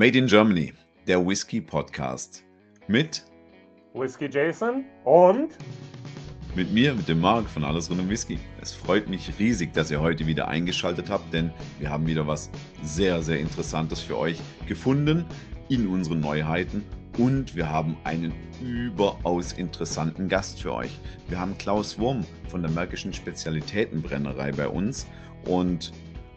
Made in Germany, der Whisky Podcast. Mit Whisky Jason und mit mir, mit dem Marc von Alles rund um Whisky. Es freut mich riesig, dass ihr heute wieder eingeschaltet habt, denn wir haben wieder was sehr, sehr Interessantes für euch gefunden in unseren Neuheiten und wir haben einen überaus interessanten Gast für euch. Wir haben Klaus Wurm von der Märkischen Spezialitätenbrennerei bei uns und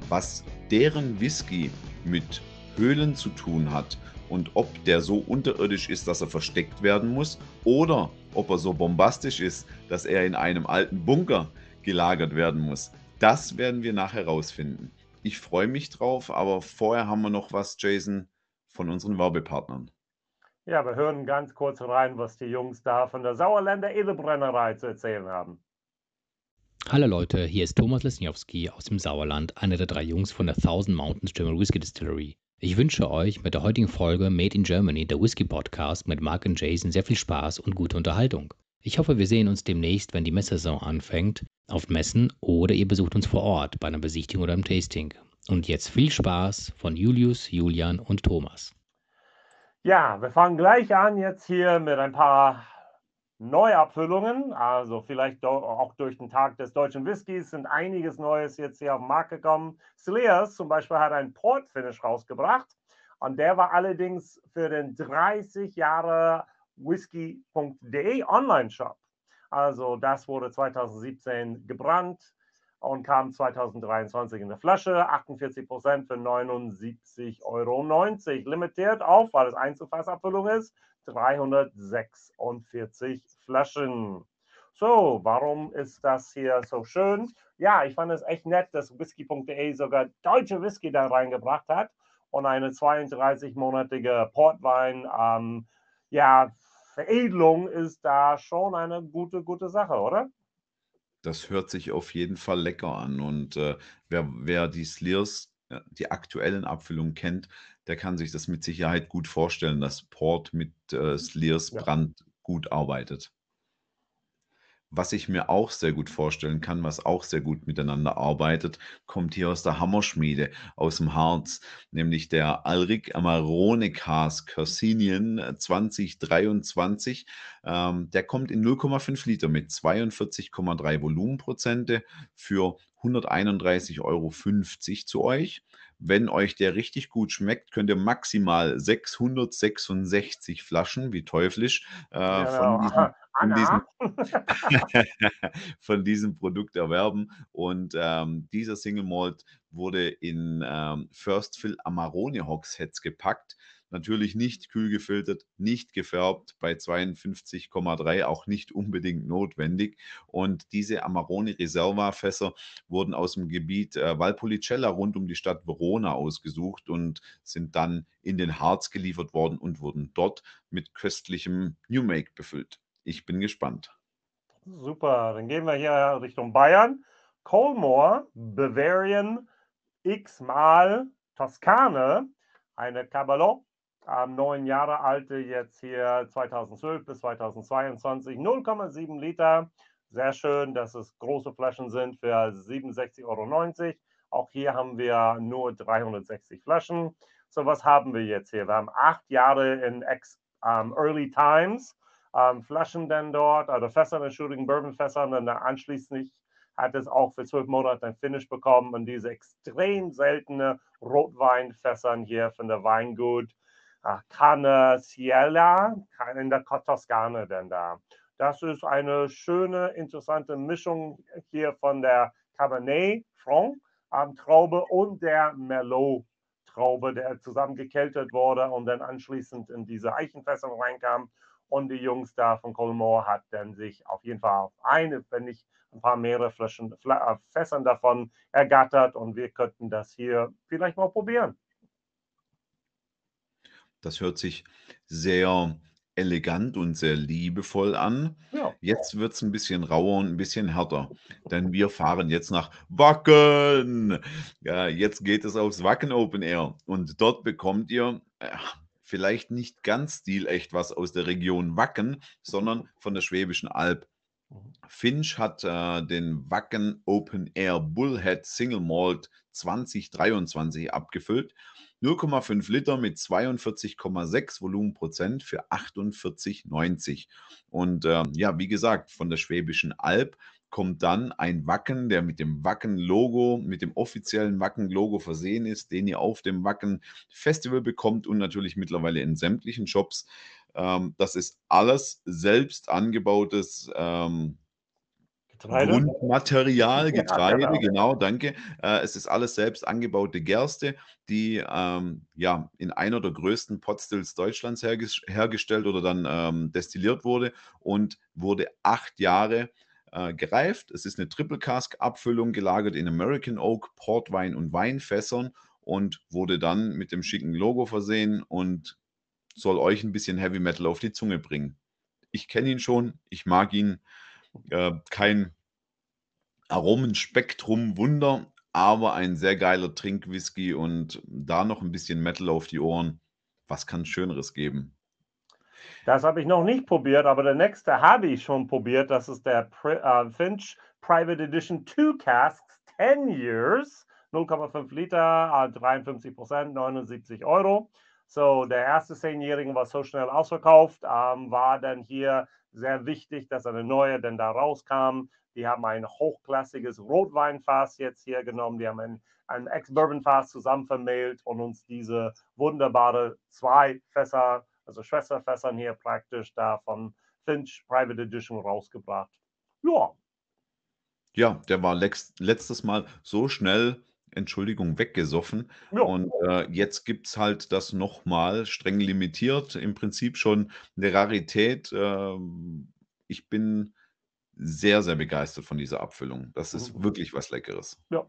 was deren Whisky mit Höhlen zu tun hat und ob der so unterirdisch ist, dass er versteckt werden muss oder ob er so bombastisch ist, dass er in einem alten Bunker gelagert werden muss. Das werden wir nachher herausfinden. Ich freue mich drauf, aber vorher haben wir noch was, Jason, von unseren Werbepartnern. Ja, wir hören ganz kurz rein, was die Jungs da von der Sauerländer Edelbrennerei zu erzählen haben. Hallo Leute, hier ist Thomas Lesniowski aus dem Sauerland, einer der drei Jungs von der Thousand Mountains German Whiskey Distillery. Ich wünsche euch mit der heutigen Folge Made in Germany, der Whisky Podcast mit Mark und Jason, sehr viel Spaß und gute Unterhaltung. Ich hoffe, wir sehen uns demnächst, wenn die Messaison anfängt, auf Messen oder ihr besucht uns vor Ort bei einer Besichtigung oder einem Tasting. Und jetzt viel Spaß von Julius, Julian und Thomas. Ja, wir fangen gleich an jetzt hier mit ein paar Neuabfüllungen. Also vielleicht auch durch den Tag des deutschen Whiskys sind einiges Neues jetzt hier auf den Markt gekommen. Slears zum Beispiel hat einen Port Finish rausgebracht und der war allerdings für den 30 Jahre whisky.de Online-Shop. Also das wurde 2017 gebrannt und kam 2023 in der Flasche. 48 Prozent für 79,90 Euro. Limitiert auf, weil es Einzelfassabfüllung ist, 346 Flaschen. So, warum ist das hier so schön? Ja, ich fand es echt nett, dass whisky.de sogar deutsche Whisky da reingebracht hat und eine 32-monatige Portwein, ähm, ja, Veredelung ist da schon eine gute, gute Sache, oder? Das hört sich auf jeden Fall lecker an. Und äh, wer, wer die Slears, äh, die aktuellen Abfüllungen kennt, der kann sich das mit Sicherheit gut vorstellen, dass Port mit äh, Slears ja. Brand gut arbeitet. Was ich mir auch sehr gut vorstellen kann, was auch sehr gut miteinander arbeitet, kommt hier aus der Hammerschmiede, aus dem Harz, nämlich der Alric Amarone Cars Corsinian 2023. Ähm, der kommt in 0,5 Liter mit 42,3 Volumenprozente für 131,50 Euro zu euch. Wenn euch der richtig gut schmeckt, könnt ihr maximal 666 Flaschen, wie teuflisch, äh, ja, von, diesem, von, diesem, von, diesem, Produkt erwerben. Und ähm, dieser Single Malt wurde in ähm, First Fill Amarone Hogsheads gepackt. Natürlich nicht kühl gefiltert, nicht gefärbt, bei 52,3 auch nicht unbedingt notwendig. Und diese Amarone Reserva Fässer wurden aus dem Gebiet äh, Valpolicella rund um die Stadt Verona ausgesucht und sind dann in den Harz geliefert worden und wurden dort mit köstlichem New Make befüllt. Ich bin gespannt. Super, dann gehen wir hier Richtung Bayern. Colmore, Bavarian, x-mal Toskane, eine Cabalot ähm, neun Jahre alte, jetzt hier 2012 bis 2022, 0,7 Liter. Sehr schön, dass es große Flaschen sind für 67,90 Euro. Auch hier haben wir nur 360 Flaschen. So, was haben wir jetzt hier? Wir haben acht Jahre in Ex, um, Early Times. Um, Flaschen dann dort, oder Fässer, Entschuldigung, Bourbonfässer. Und dann anschließend hat es auch für zwölf Monate ein Finish bekommen. Und diese extrem seltene Rotweinfässern hier von der Weingut Canne Ciela in der Toskana denn da. Das ist eine schöne, interessante Mischung hier von der Cabernet Franc ähm, Traube und der Merlot Traube, der zusammen gekeltert wurde und dann anschließend in diese Eichenfässer reinkam. Und die Jungs da von Colmore hat dann sich auf jeden Fall auf eine, wenn nicht ein paar mehrere Flaschen, äh, Fässern davon ergattert. Und wir könnten das hier vielleicht mal probieren. Das hört sich sehr elegant und sehr liebevoll an. Ja. Jetzt wird es ein bisschen rauer und ein bisschen härter, denn wir fahren jetzt nach Wacken. Ja, jetzt geht es aufs Wacken Open Air und dort bekommt ihr äh, vielleicht nicht ganz stilecht was aus der Region Wacken, sondern von der Schwäbischen Alb. Mhm. Finch hat äh, den Wacken Open Air Bullhead Single Malt 2023 abgefüllt 0,5 Liter mit 42,6 Volumenprozent für 48,90. Und äh, ja, wie gesagt, von der Schwäbischen Alb kommt dann ein Wacken, der mit dem Wacken-Logo, mit dem offiziellen Wacken-Logo versehen ist, den ihr auf dem Wacken-Festival bekommt und natürlich mittlerweile in sämtlichen Shops. Ähm, das ist alles selbst angebautes ähm, Getreide. Grundmaterial, Getreide, ja, genau. genau. danke. Äh, es ist alles selbst angebaute Gerste, die ähm, ja in einer der größten Potstills Deutschlands herges hergestellt oder dann ähm, destilliert wurde und wurde acht Jahre äh, gereift. Es ist eine Triple Cask Abfüllung, gelagert in American Oak, Portwein und Weinfässern und wurde dann mit dem schicken Logo versehen und soll euch ein bisschen Heavy Metal auf die Zunge bringen. Ich kenne ihn schon, ich mag ihn. Äh, kein Aromenspektrum-Wunder, aber ein sehr geiler Trinkwhisky und da noch ein bisschen Metal auf die Ohren. Was kann Schöneres geben? Das habe ich noch nicht probiert, aber der nächste habe ich schon probiert. Das ist der Pri uh, Finch Private Edition 2 Casks 10 Years, 0,5 Liter, 53 Prozent, 79 Euro. So, der erste Zehnjährige war so schnell ausverkauft, ähm, war dann hier sehr wichtig, dass eine neue denn da rauskam. Die haben ein hochklassiges Rotweinfass jetzt hier genommen. Die haben ein, ein Ex-Bourbon-Fass zusammen vermählt und uns diese wunderbare zwei Fässer also Schwesterfässern hier praktisch da von Finch Private Edition rausgebracht. Ja. Ja, der war letztes Mal so schnell, Entschuldigung, weggesoffen. Ja. Und äh, jetzt gibt es halt das nochmal streng limitiert. Im Prinzip schon eine Rarität. Äh, ich bin sehr, sehr begeistert von dieser Abfüllung. Das ist mhm. wirklich was Leckeres. Ja.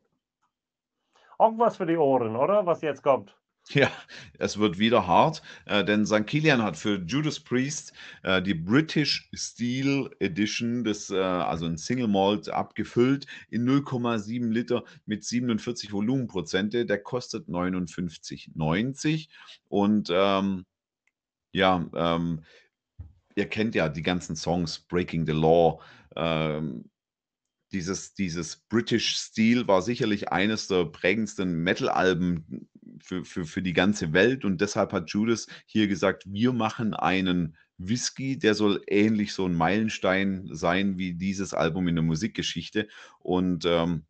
Auch was für die Ohren, oder? Was jetzt kommt. Ja, es wird wieder hart, äh, denn St. Kilian hat für Judas Priest äh, die British Steel Edition, des, äh, also ein Single Malt, abgefüllt in 0,7 Liter mit 47 Volumenprozente. Der kostet 59,90 und ähm, ja, ähm, ihr kennt ja die ganzen Songs, Breaking the Law. Ähm, dieses, dieses British Steel war sicherlich eines der prägendsten Metal-Alben für, für, für die ganze Welt und deshalb hat Judas hier gesagt, wir machen einen Whisky, der soll ähnlich so ein Meilenstein sein wie dieses Album in der Musikgeschichte und ähm,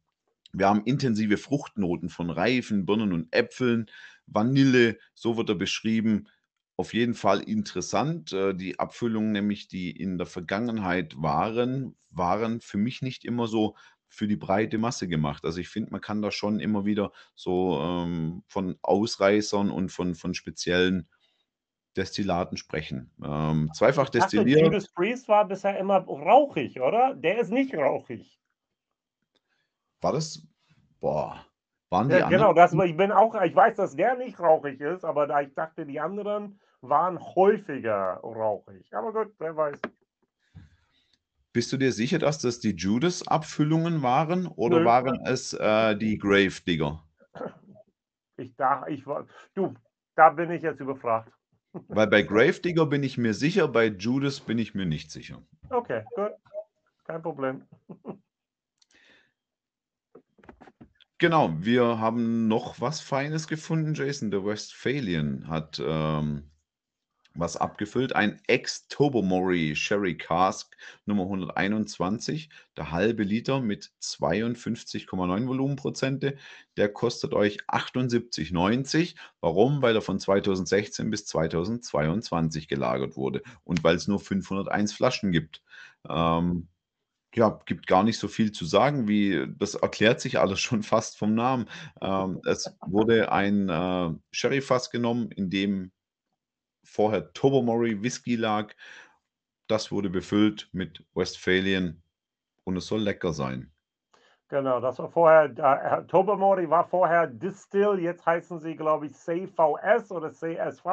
wir haben intensive Fruchtnoten von Reifen, Birnen und Äpfeln, Vanille, so wird er beschrieben. Auf jeden Fall interessant. Äh, die Abfüllungen, nämlich die in der Vergangenheit waren, waren für mich nicht immer so für die breite Masse gemacht. Also ich finde, man kann da schon immer wieder so ähm, von Ausreißern und von, von speziellen Destillaten sprechen. Ähm, zweifach destilliert. Judas Priest war bisher immer rauchig, oder? Der ist nicht rauchig. War das? Boah. Waren die ja, genau, das, ich bin auch, ich weiß, dass der nicht rauchig ist, aber da ich dachte, die anderen waren häufiger rauchig. Aber gut, wer weiß. Bist du dir sicher, dass das die Judas-Abfüllungen waren oder Nö. waren es äh, die Grave-Digger? Ich dachte, ich war. Du, da bin ich jetzt überfragt. Weil bei Gravedigger bin ich mir sicher, bei Judas bin ich mir nicht sicher. Okay, gut. Kein Problem. Genau, wir haben noch was Feines gefunden, Jason. Der Westphalian hat ähm, was abgefüllt. Ein Ex-Tobermory Sherry Cask Nummer 121, der halbe Liter mit 52,9 Volumenprozente. Der kostet euch 78,90. Warum? Weil er von 2016 bis 2022 gelagert wurde und weil es nur 501 Flaschen gibt. Ähm, ja, gibt gar nicht so viel zu sagen, wie das erklärt sich alles schon fast vom Namen. Ähm, es wurde ein äh, Sherry-Fass genommen, in dem vorher Tobermory Whisky lag. Das wurde befüllt mit Westphalian und es soll lecker sein. Genau, das war vorher, äh, Tobermory war vorher Distill, jetzt heißen sie, glaube ich, CVS oder CSV.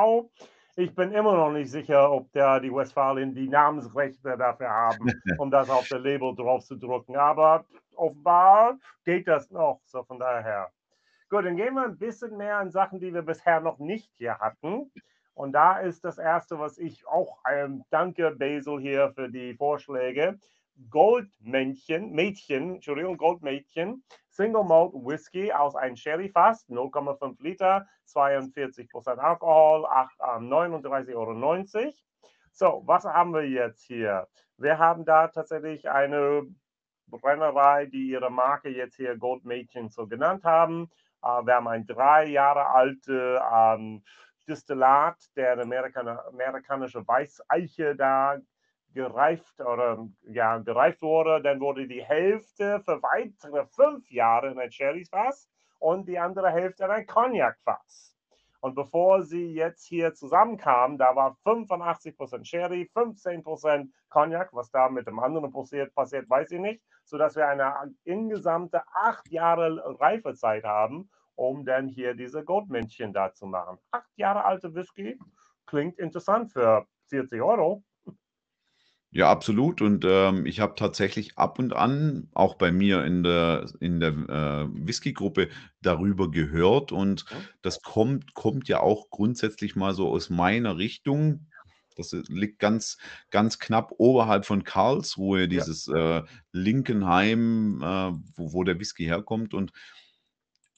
Ich bin immer noch nicht sicher, ob der, die Westfalen die Namensrechte dafür haben, um das auf der Label drauf zu drucken. Aber offenbar geht das noch, so von daher. Gut, dann gehen wir ein bisschen mehr an Sachen, die wir bisher noch nicht hier hatten. Und da ist das Erste, was ich auch ähm, danke, Basil, hier für die Vorschläge. Goldmännchen, Mädchen, Entschuldigung, Goldmädchen, Single Malt Whisky aus einem Sherry-Fass, 0,5 Liter, 42 Prozent Alkohol, 39,90 Euro. So, was haben wir jetzt hier? Wir haben da tatsächlich eine Brennerei, die ihre Marke jetzt hier Goldmädchen so genannt haben. Uh, wir haben ein drei Jahre alte ähm, Distillat, der Amerikan amerikanische Weißeiche da gereift oder ja, gereift wurde, dann wurde die Hälfte für weitere fünf Jahre in ein Sherry-Fass und die andere Hälfte in ein Cognac-Fass. Und bevor sie jetzt hier zusammenkamen, da war 85% Sherry, 15% Cognac, was da mit dem anderen passiert, passiert, weiß ich nicht, sodass wir eine insgesamte acht Jahre Reifezeit haben, um dann hier diese Goldmännchen da zu machen. Acht Jahre alte Whisky klingt interessant für 40 Euro. Ja, absolut. Und ähm, ich habe tatsächlich ab und an auch bei mir in der, in der äh, Whisky-Gruppe darüber gehört. Und das kommt, kommt ja auch grundsätzlich mal so aus meiner Richtung. Das liegt ganz, ganz knapp oberhalb von Karlsruhe, dieses äh, Linkenheim, äh, wo, wo der Whisky herkommt. Und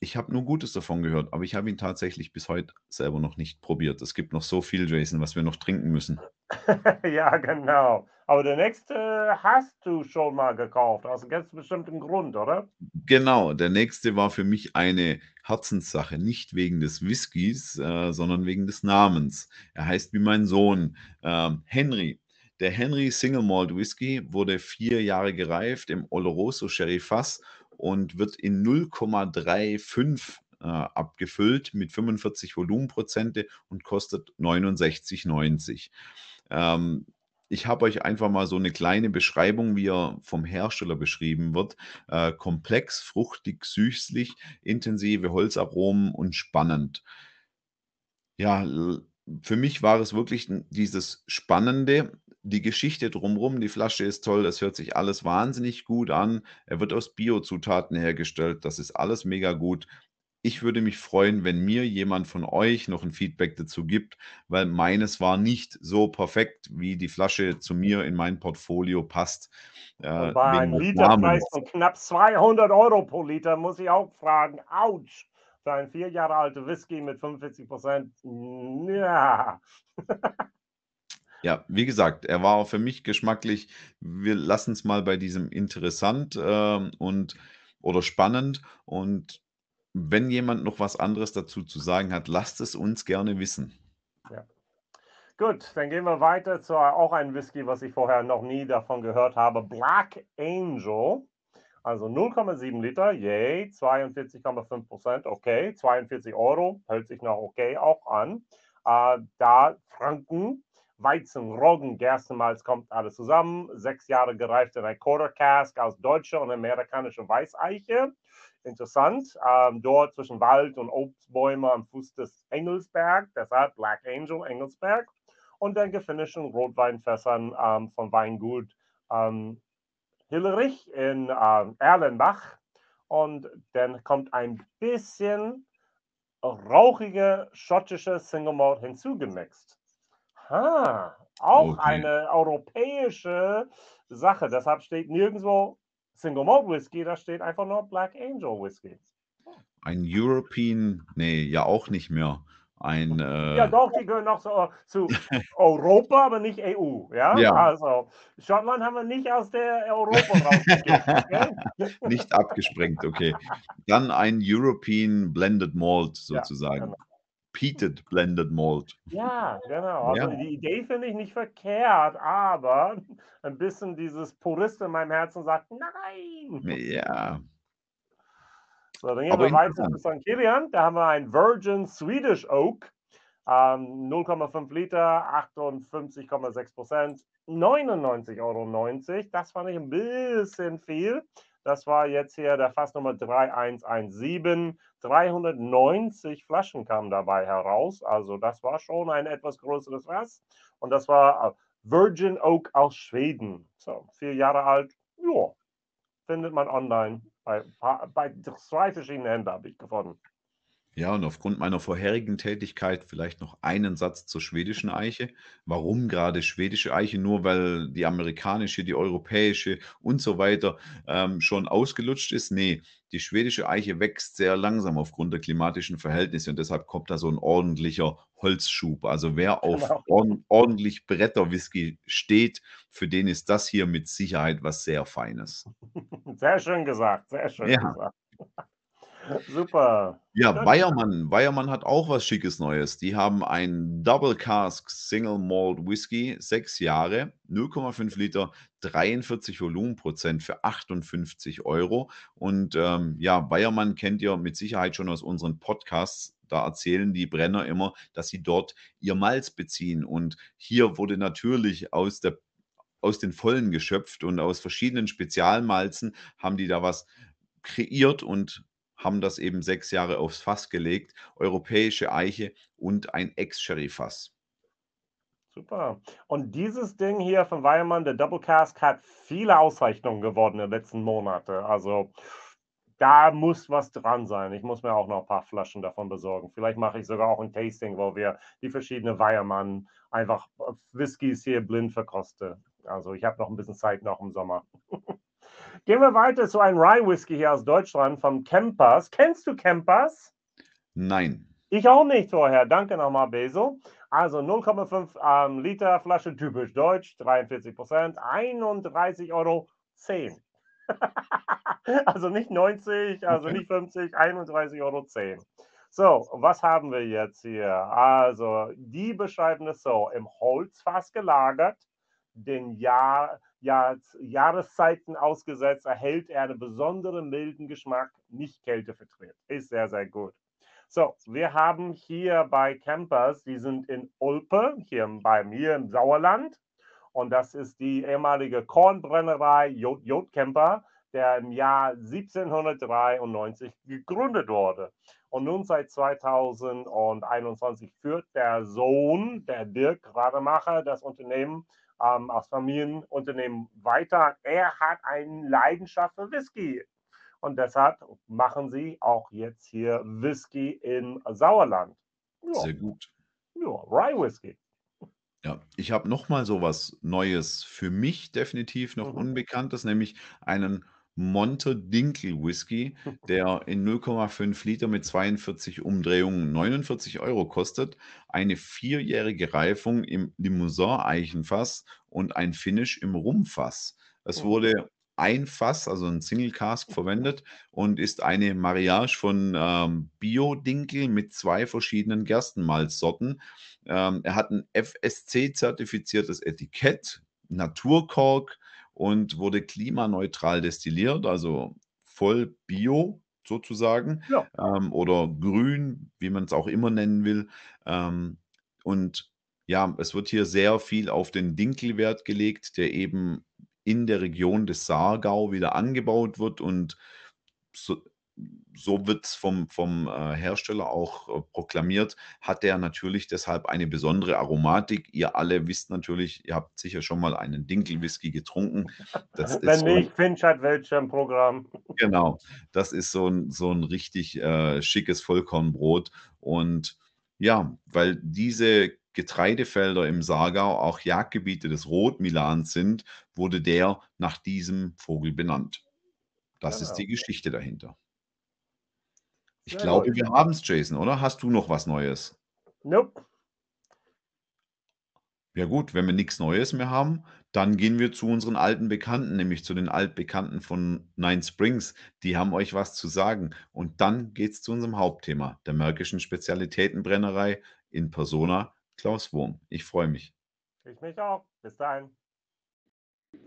ich habe nur Gutes davon gehört, aber ich habe ihn tatsächlich bis heute selber noch nicht probiert. Es gibt noch so viel, Jason, was wir noch trinken müssen. ja, genau. Aber der nächste hast du schon mal gekauft, aus einem ganz bestimmten Grund, oder? Genau, der nächste war für mich eine Herzenssache, nicht wegen des Whiskys, äh, sondern wegen des Namens. Er heißt wie mein Sohn, äh, Henry. Der Henry Single Malt Whisky wurde vier Jahre gereift im Oloroso Sherry Fass und wird in 0,35 äh, abgefüllt mit 45 Volumenprozente und kostet 69,90. Ähm, ich habe euch einfach mal so eine kleine Beschreibung, wie er vom Hersteller beschrieben wird. Äh, komplex, fruchtig, süßlich, intensive Holzaromen und spannend. Ja, für mich war es wirklich dieses Spannende, die Geschichte drumherum, die Flasche ist toll, das hört sich alles wahnsinnig gut an. Er wird aus Biozutaten hergestellt, das ist alles mega gut. Ich würde mich freuen, wenn mir jemand von euch noch ein Feedback dazu gibt, weil meines war nicht so perfekt, wie die Flasche zu mir in mein Portfolio passt. Äh, Bei einem Literpreis von knapp 200 Euro pro Liter muss ich auch fragen, ouch, für ein vier Jahre alter Whisky mit 45 Prozent, ja. Ja, wie gesagt, er war auch für mich geschmacklich. Wir lassen es mal bei diesem interessant äh, und oder spannend. Und wenn jemand noch was anderes dazu zu sagen hat, lasst es uns gerne wissen. Ja. Gut, dann gehen wir weiter zu auch einem Whisky, was ich vorher noch nie davon gehört habe. Black Angel. Also 0,7 Liter, yay, 42,5 Prozent, okay, 42 Euro, hält sich noch okay auch an. Äh, da Franken, Weizen, Roggen, Gerstenmalz kommt alles zusammen. Sechs Jahre gereift in ein Quarter Cask aus deutscher und amerikanischer Weißeiche. Interessant. Ähm, dort zwischen Wald und Obstbäume am Fuß des Engelsberg, deshalb Black Angel Engelsberg. Und dann gefinischten Rotweinfässern ähm, von Weingut ähm, Hillerich in ähm, Erlenbach. Und dann kommt ein bisschen rauchige schottische Single Malt hinzugemixt. Ah, auch okay. eine europäische Sache. Deshalb steht nirgendwo Single Malt Whisky, da steht einfach nur Black Angel Whisky. Ein European, nee, ja auch nicht mehr. Ein, äh... Ja, doch, die gehören noch so, zu Europa, aber nicht EU. Ja? ja? Also, Schottland haben wir nicht aus der Europa rausgekriegt. nicht abgesprengt, okay. Dann ein European Blended Malt sozusagen. Ja, genau. Peated Blended Malt. Ja, genau. Also ja. die Idee finde ich nicht verkehrt, aber ein bisschen dieses Purist in meinem Herzen sagt, nein. Ja. So, dann gehen aber wir weiter zu St. Kilian. Da haben wir ein Virgin Swedish Oak. Ähm, 0,5 Liter, 58,6 Prozent, 99,90 Euro. Das fand ich ein bisschen viel. Das war jetzt hier der Fassnummer 3117. 390 Flaschen kamen dabei heraus. Also das war schon ein etwas größeres Fass. Und das war äh, Virgin Oak aus Schweden. So, vier Jahre alt. Ja, findet man online. Bei, bei zwei verschiedenen Händlern habe ich gefunden. Ja, und aufgrund meiner vorherigen Tätigkeit vielleicht noch einen Satz zur schwedischen Eiche. Warum gerade schwedische Eiche? Nur weil die amerikanische, die europäische und so weiter ähm, schon ausgelutscht ist? Nee, die schwedische Eiche wächst sehr langsam aufgrund der klimatischen Verhältnisse und deshalb kommt da so ein ordentlicher Holzschub. Also wer auf Genau. ord ordentlich Bretterwhisky steht, für den ist das hier mit Sicherheit was sehr Feines. Sehr schön gesagt, sehr schön Ja. gesagt. Super. Ja, Schön. Weyermann. Weyermann hat auch was Schickes Neues. Die haben ein Double Cask Single Malt Whisky, 6 Jahre, 0,5 Liter, 43 Volumenprozent für 58 Euro. Und ähm, ja, Weyermann kennt ihr mit Sicherheit schon aus unseren Podcasts. Da erzählen die Brenner immer, dass sie dort ihr Malz beziehen. Und hier wurde natürlich aus der aus den Vollen geschöpft und aus verschiedenen Spezialmalzen haben die da was kreiert und haben das eben sechs Jahre aufs Fass gelegt. Europäische Eiche und ein Ex-Sherry-Fass. Super. Und dieses Ding hier von Weilmann, der Double Cask, hat viele Auszeichnungen gewonnen in den letzten Monaten. Also da muss was dran sein. Ich muss mir auch noch ein paar Flaschen davon besorgen. Vielleicht mache ich sogar auch ein Tasting, wo wir die verschiedenen Weiermann einfach Whiskys hier blind verkosten. Also ich habe noch ein bisschen Zeit noch im Sommer. Gehen wir weiter zu einem Rye Whisky hier aus Deutschland vom Campers. Kennst du Campers? Nein. Ich auch nicht vorher. Danke nochmal, Beso. Also 0,5 ähm, Liter Flasche, typisch deutsch, 43 Prozent, 31,10 Euro. also nicht 90, also Okay. nicht 50, 31,10 Euro. So, was haben wir jetzt hier? Also, die beschreiben es so: im Holzfass gelagert, den Jahr, Jahr, Jahreszeiten ausgesetzt, erhält er einen besonderen milden Geschmack, nicht kälteverträgt. Ist sehr, sehr gut. So, wir haben hier bei Campers, die sind in Ulpe, hier bei mir im Sauerland. Und das ist die ehemalige Kornbrennerei Jod Camper, der im Jahr 1793 gegründet wurde. Und nun seit 2021 führt der Sohn, der Dirk Rademacher, das Unternehmen ähm, als Familienunternehmen weiter. Er hat eine Leidenschaft für Whisky. Und deshalb machen sie auch jetzt hier Whisky im Sauerland. Ja, Sehr gut. ja Rye Whisky. Ja, ich habe noch mal so was Neues für mich definitiv noch Mhm. Unbekanntes, nämlich einen Monte Dinkel Whisky, der in 0,5 Liter mit 42 Umdrehungen 49 Euro kostet. Eine vierjährige Reifung im Limousin-Eichenfass und ein Finish im Rumfass. Es Mhm. wurde ein Fass, also ein Single Cask verwendet und ist eine Mariage von ähm, Bio-Dinkel mit zwei verschiedenen Gerstenmalzsorten. Ähm, er hat ein FSC-zertifiziertes Etikett, Naturkork und wurde klimaneutral destilliert, also voll Bio sozusagen Ja. ähm, oder grün, wie man es auch immer nennen will. Ähm, und ja, es wird hier sehr viel auf den Dinkelwert gelegt, der eben in der Region des Saargau wieder angebaut wird und so, so wird es vom, vom äh, Hersteller auch äh, proklamiert, hat der natürlich deshalb eine besondere Aromatik. Ihr alle wisst natürlich, ihr habt sicher schon mal einen Dinkelwhisky getrunken. Das ist Wenn so, nicht, Finch hat welche im Programm. Genau, das ist so ein, so ein richtig äh, schickes Vollkornbrot. Und ja, weil diese Getreidefelder im Saargau auch Jagdgebiete des Rotmilans sind, wurde der nach diesem Vogel benannt. Das ist Genau. die Geschichte dahinter. Ich Sehr glaube, gut. wir haben es, Jason, oder? Hast du noch was Neues? Nope. Ja gut, wenn wir nichts Neues mehr haben, dann gehen wir zu unseren alten Bekannten, nämlich zu den Altbekannten von Nine Springs. Die haben euch was zu sagen. Und dann geht es zu unserem Hauptthema, der Märkischen Spezialitätenbrennerei in Persona Klaus Wurm. Ich freue mich. Ich mich auch. Bis dahin.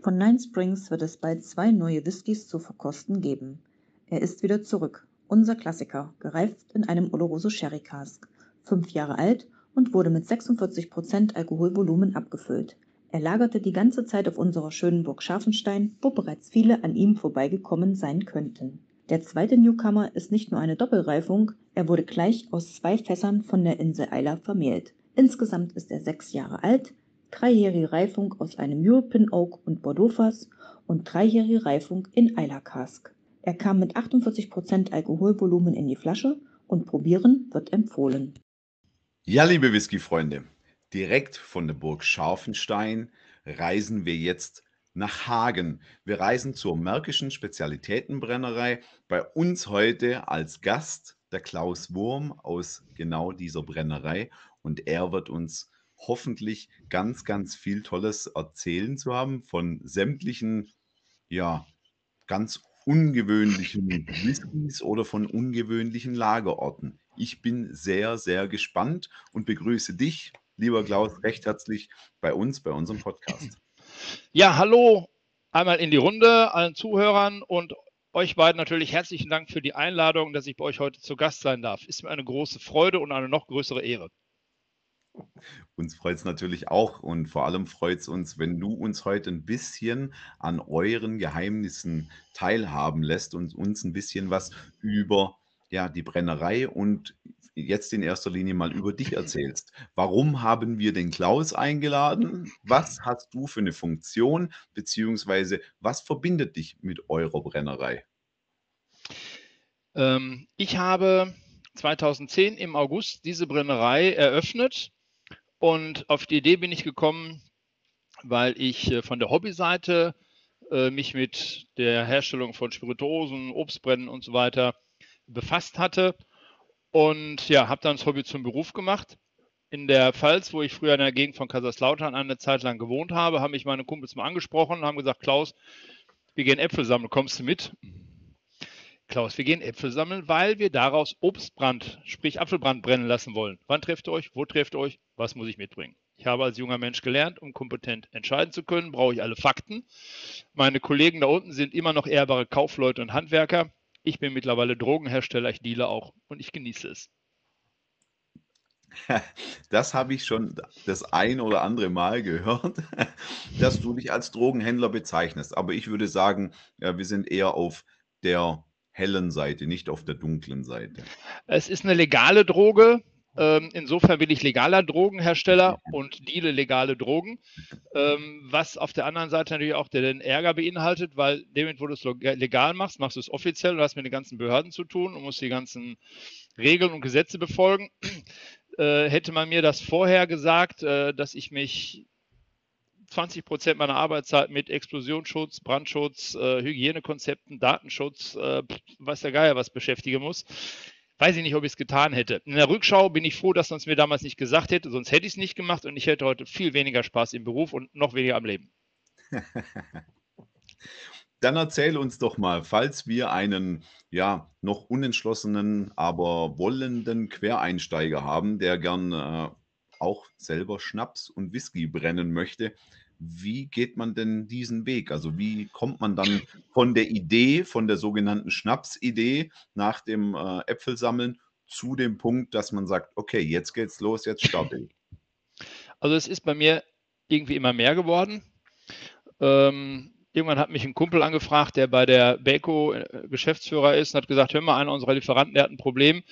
Von Nine Springs wird es bald zwei neue Whiskys zu verkosten geben. Er ist wieder zurück. Unser Klassiker, gereift in einem Oloroso Sherry Cask. Fünf Jahre alt und wurde mit 46% Alkoholvolumen abgefüllt. Er lagerte die ganze Zeit auf unserer schönen Burg Scharfenstein, wo bereits viele an ihm vorbeigekommen sein könnten. Der zweite Newcomer ist nicht nur eine Doppelreifung, er wurde gleich aus zwei Fässern von der Insel Isla vermählt. Insgesamt ist er sechs Jahre alt, dreijährige Reifung aus einem European Oak und Bordeaux Fass und dreijährige Reifung in Isla Cask. Er kam mit 48% Alkoholvolumen in die Flasche und probieren wird empfohlen. Ja, liebe Whisky-Freunde, direkt von der Burg Scharfenstein reisen wir jetzt nach Hagen. Wir reisen zur Märkischen Spezialitätenbrennerei. Bei uns heute als Gast der Klaus Wurm aus genau dieser Brennerei und er wird uns hoffentlich ganz, ganz viel Tolles erzählen zu haben von sämtlichen, ja, ganz ungewöhnlichen Whiskys oder von ungewöhnlichen Lagerorten. Ich bin sehr, sehr gespannt und begrüße dich, lieber Klaus, recht herzlich bei uns, bei unserem Podcast. Ja, hallo einmal in die Runde, allen Zuhörern und euch beiden natürlich herzlichen Dank für die Einladung, dass ich bei euch heute zu Gast sein darf. Ist mir eine große Freude und eine noch größere Ehre. Uns freut es natürlich auch und vor allem freut es uns, wenn du uns heute ein bisschen an euren Geheimnissen teilhaben lässt und uns ein bisschen was über ja, die Brennerei und jetzt in erster Linie mal über dich erzählst. Warum haben wir den Klaus eingeladen? Was hast du für eine Funktion, beziehungsweise was verbindet dich mit eurer Brennerei? Ähm, ich habe 2010 im August diese Brennerei eröffnet und auf die Idee bin ich gekommen, weil ich äh, von der Hobbyseite äh, mich mit der Herstellung von Spirituosen, Obstbrennen und so weiter befasst hatte und ja, habe dann das Hobby zum Beruf gemacht. In der Pfalz, wo ich früher in der Gegend von Kaiserslautern eine Zeit lang gewohnt habe, haben mich meine Kumpels mal angesprochen und haben gesagt, Klaus, wir gehen Äpfel sammeln, kommst du mit? Klaus, wir gehen Äpfel sammeln, weil wir daraus Obstbrand, sprich Apfelbrand brennen lassen wollen. Wann trefft ihr euch? Wo trefft ihr euch? Was muss ich mitbringen? Ich habe als junger Mensch gelernt, um kompetent entscheiden zu können, brauche ich alle Fakten. Meine Kollegen da unten sind immer noch ehrbare Kaufleute und Handwerker. Ich bin mittlerweile Drogenhersteller, ich deale auch und ich genieße es. Das habe ich schon das ein oder andere Mal gehört, dass du dich als Drogenhändler bezeichnest. Aber ich würde sagen, wir sind eher auf der hellen Seite, nicht auf der dunklen Seite. Es ist eine legale Droge. Ähm, insofern bin ich legaler Drogenhersteller und deale legale Drogen, ähm, was auf der anderen Seite natürlich auch den Ärger beinhaltet, weil damit, wo du es legal machst, machst du es offiziell und hast mit den ganzen Behörden zu tun und musst die ganzen Regeln und Gesetze befolgen. Äh, hätte man mir das vorher gesagt, äh, dass ich mich 20 Prozent meiner Arbeitszeit mit Explosionsschutz, Brandschutz, äh, Hygienekonzepten, Datenschutz, äh, weiß der Geier was beschäftigen muss, weiß ich nicht, ob ich es getan hätte. In der Rückschau bin ich froh, dass man es mir damals nicht gesagt hätte, sonst hätte ich es nicht gemacht und ich hätte heute viel weniger Spaß im Beruf und noch weniger am Leben. Dann erzähl uns doch mal, falls wir einen ja noch unentschlossenen, aber wollenden Quereinsteiger haben, der gern äh, auch selber Schnaps und Whisky brennen möchte, wie geht man denn diesen Weg? Also wie kommt man dann von der Idee, von der sogenannten Schnapsidee nach dem äh, Äpfelsammeln zu dem Punkt, dass man sagt, okay, jetzt geht's los, jetzt starte ich? Also es ist bei mir irgendwie immer mehr geworden. Ähm, irgendwann hat mich ein Kumpel angefragt, der bei der Beko äh, Geschäftsführer ist und hat gesagt, hör mal, einer unserer Lieferanten, der hat ein Problem.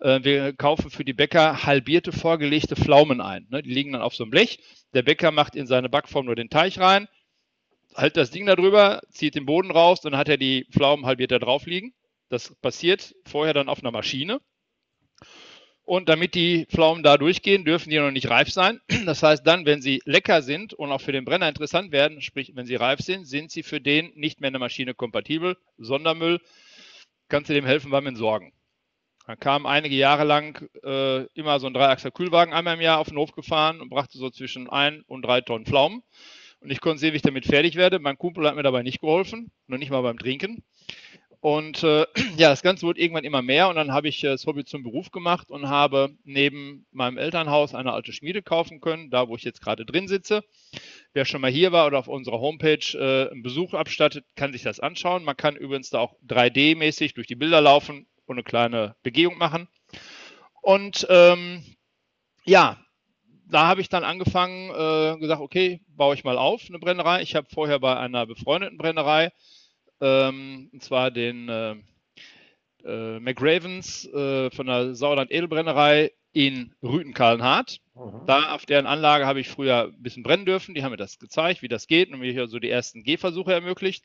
Äh, wir kaufen für die Bäcker halbierte vorgelegte Pflaumen ein. Ne? Die liegen dann auf so einem Blech. Der Bäcker macht in seine Backform nur den Teig rein, hält das Ding da drüber, zieht den Boden raus, dann hat er die Pflaumen halbiert da drauf liegen. Das passiert vorher dann auf einer Maschine. Und damit die Pflaumen da durchgehen, dürfen die noch nicht reif sein. Das heißt dann, wenn sie lecker sind und auch für den Brenner interessant werden, sprich, wenn sie reif sind, sind sie für den nicht mehr in der Maschine kompatibel. Sondermüll, kannst du dem helfen beim Entsorgen. Da kam einige Jahre lang äh, immer so ein Dreiachser Kühlwagen einmal im Jahr auf den Hof gefahren und brachte so zwischen ein und drei Tonnen Pflaumen. Und ich konnte sehen, wie ich damit fertig werde. Mein Kumpel hat mir dabei nicht geholfen, noch nicht mal beim Trinken. Und äh, ja, das Ganze wurde irgendwann immer mehr und dann habe ich äh, das Hobby zum Beruf gemacht und habe neben meinem Elternhaus eine alte Schmiede kaufen können, da wo ich jetzt gerade drin sitze. Wer schon mal hier war oder auf unserer Homepage äh, einen Besuch abstattet, kann sich das anschauen. Man kann übrigens da auch 3D-mäßig durch die Bilder laufen und eine kleine Begehung machen. Und ähm, ja, da habe ich dann angefangen, äh, gesagt, okay, baue ich mal auf, eine Brennerei. Ich habe vorher bei einer befreundeten Brennerei ähm, und zwar den äh, äh, McRavens äh, von der Sauerland Edelbrennerei in Rüthen-Kahlenhardt. Mhm. Da auf deren Anlage habe ich früher ein bisschen brennen dürfen. Die haben mir das gezeigt, wie das geht und mir hier so die ersten Gehversuche ermöglicht.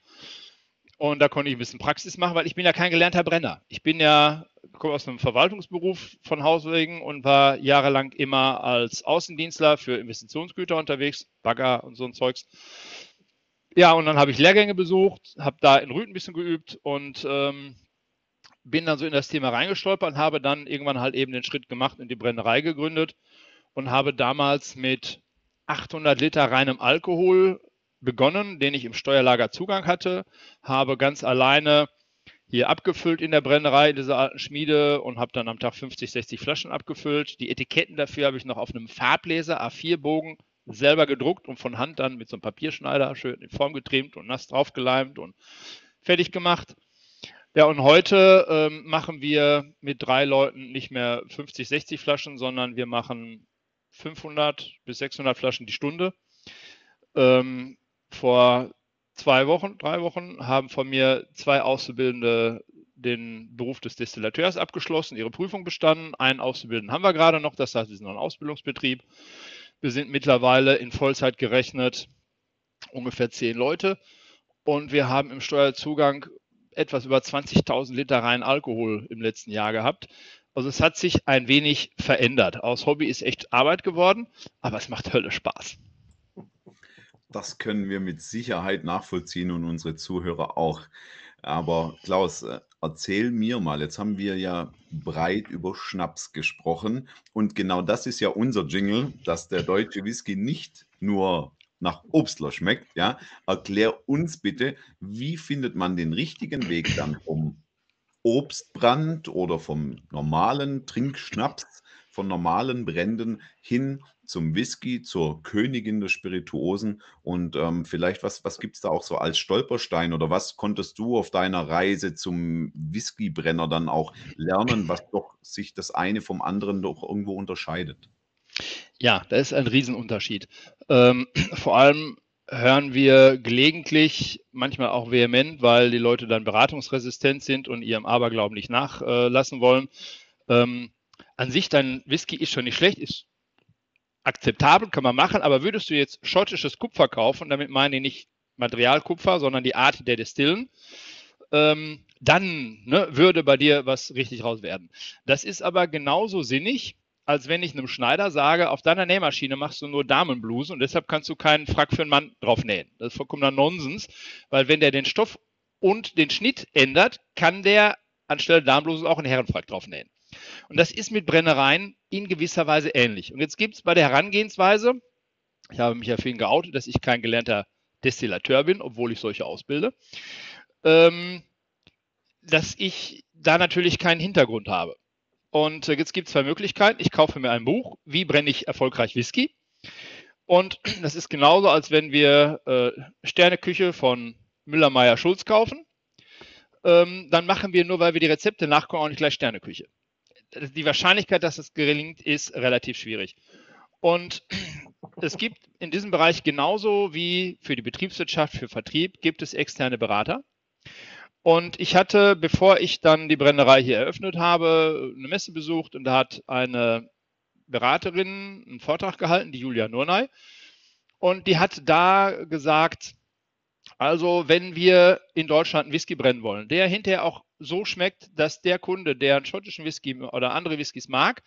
Und da konnte ich ein bisschen Praxis machen, weil ich bin ja kein gelernter Brenner. Ich bin ja komme aus einem Verwaltungsberuf von Haus wegen und war jahrelang immer als Außendienstler für Investitionsgüter unterwegs, Bagger und so ein Zeugs. Ja, und dann habe ich Lehrgänge besucht, habe da in Rüten ein bisschen geübt und ähm, bin dann so in das Thema reingestolpert und habe dann irgendwann halt eben den Schritt gemacht und die Brennerei gegründet und habe damals mit 800 Liter reinem Alkohol begonnen, den ich im Steuerlager Zugang hatte, habe ganz alleine hier abgefüllt in der Brennerei, in dieser alten Schmiede und habe dann am Tag 50, 60 Flaschen abgefüllt. Die Etiketten dafür habe ich noch auf einem Farbleser A4-Bogen selber gedruckt und von Hand dann mit so einem Papierschneider schön in Form getrimmt und nass draufgeleimt und fertig gemacht. Ja, und heute ähm, machen wir mit drei Leuten nicht mehr 50, 60 Flaschen, sondern wir machen 500 bis 600 Flaschen die Stunde. Ähm, vor zwei Wochen, drei Wochen haben von mir zwei Auszubildende den Beruf des Destillateurs abgeschlossen, ihre Prüfung bestanden. Einen Auszubildenden haben wir gerade noch, das heißt, wir sind noch ein Ausbildungsbetrieb. Wir sind mittlerweile in Vollzeit gerechnet ungefähr zehn Leute und wir haben im Steuerzugang etwas über 20.000 Liter rein Alkohol im letzten Jahr gehabt. Also es hat sich ein wenig verändert. Aus Hobby ist echt Arbeit geworden, aber es macht Hölle Spaß. Das können wir mit Sicherheit nachvollziehen und unsere Zuhörer auch. Aber Klaus, äh, erzähl mir mal, jetzt haben wir ja breit über Schnaps gesprochen und genau das ist ja unser Jingle, dass der deutsche Whisky nicht nur nach Obstler schmeckt, ja. Erklär uns bitte, wie findet man den richtigen Weg dann vom Obstbrand oder vom normalen Trinkschnaps, von normalen Bränden hin zum Whisky, zur Königin der Spirituosen. Und ähm, vielleicht, was, was gibt es da auch so als Stolperstein oder was konntest du auf deiner Reise zum Whiskybrenner dann auch lernen, was doch sich das eine vom anderen doch irgendwo unterscheidet? Ja, da ist ein Riesenunterschied. Ähm, vor allem hören wir gelegentlich, manchmal auch vehement, weil die Leute dann beratungsresistent sind und ihrem Aberglauben nicht nachlassen wollen. Ähm, an sich, dein Whisky ist schon nicht schlecht, ist akzeptabel, kann man machen, aber würdest du jetzt schottisches Kupfer kaufen, damit meine ich nicht Materialkupfer, sondern die Art der Destillen, ähm, dann ne, würde bei dir was richtig raus werden. Das ist aber genauso sinnig, als wenn ich einem Schneider sage, auf deiner Nähmaschine machst du nur Damenblusen und deshalb kannst du keinen Frack für einen Mann drauf nähen. Das ist vollkommener Nonsens, weil wenn der den Stoff und den Schnitt ändert, kann der anstelle Damenblusen auch einen Herrenfrack drauf nähen. Und das ist mit Brennereien in gewisser Weise ähnlich. Und jetzt gibt es bei der Herangehensweise, ich habe mich ja für ihn geoutet, dass ich kein gelernter Destillateur bin, obwohl ich solche ausbilde, ähm, dass ich da natürlich keinen Hintergrund habe. Und äh, jetzt gibt es zwei Möglichkeiten. Ich kaufe mir ein Buch, wie brenne ich erfolgreich Whisky? Und das ist genauso, als wenn wir äh, Sterneküche von Müller-Meyer-Schulz kaufen. Ähm, dann machen wir nur, weil wir die Rezepte nachkommen, auch nicht gleich Sterneküche die Wahrscheinlichkeit, dass es gelingt, ist relativ schwierig. Und es gibt in diesem Bereich genauso wie für die Betriebswirtschaft, für Vertrieb, gibt es externe Berater. Und ich hatte, bevor ich dann die Brennerei hier eröffnet habe, eine Messe besucht und da hat eine Beraterin einen Vortrag gehalten, die Julia Nurnay. Und die hat da gesagt, also wenn wir in Deutschland einen Whisky brennen wollen, der hinterher auch so schmeckt, dass der Kunde, der einen schottischen Whisky oder andere Whiskys mag,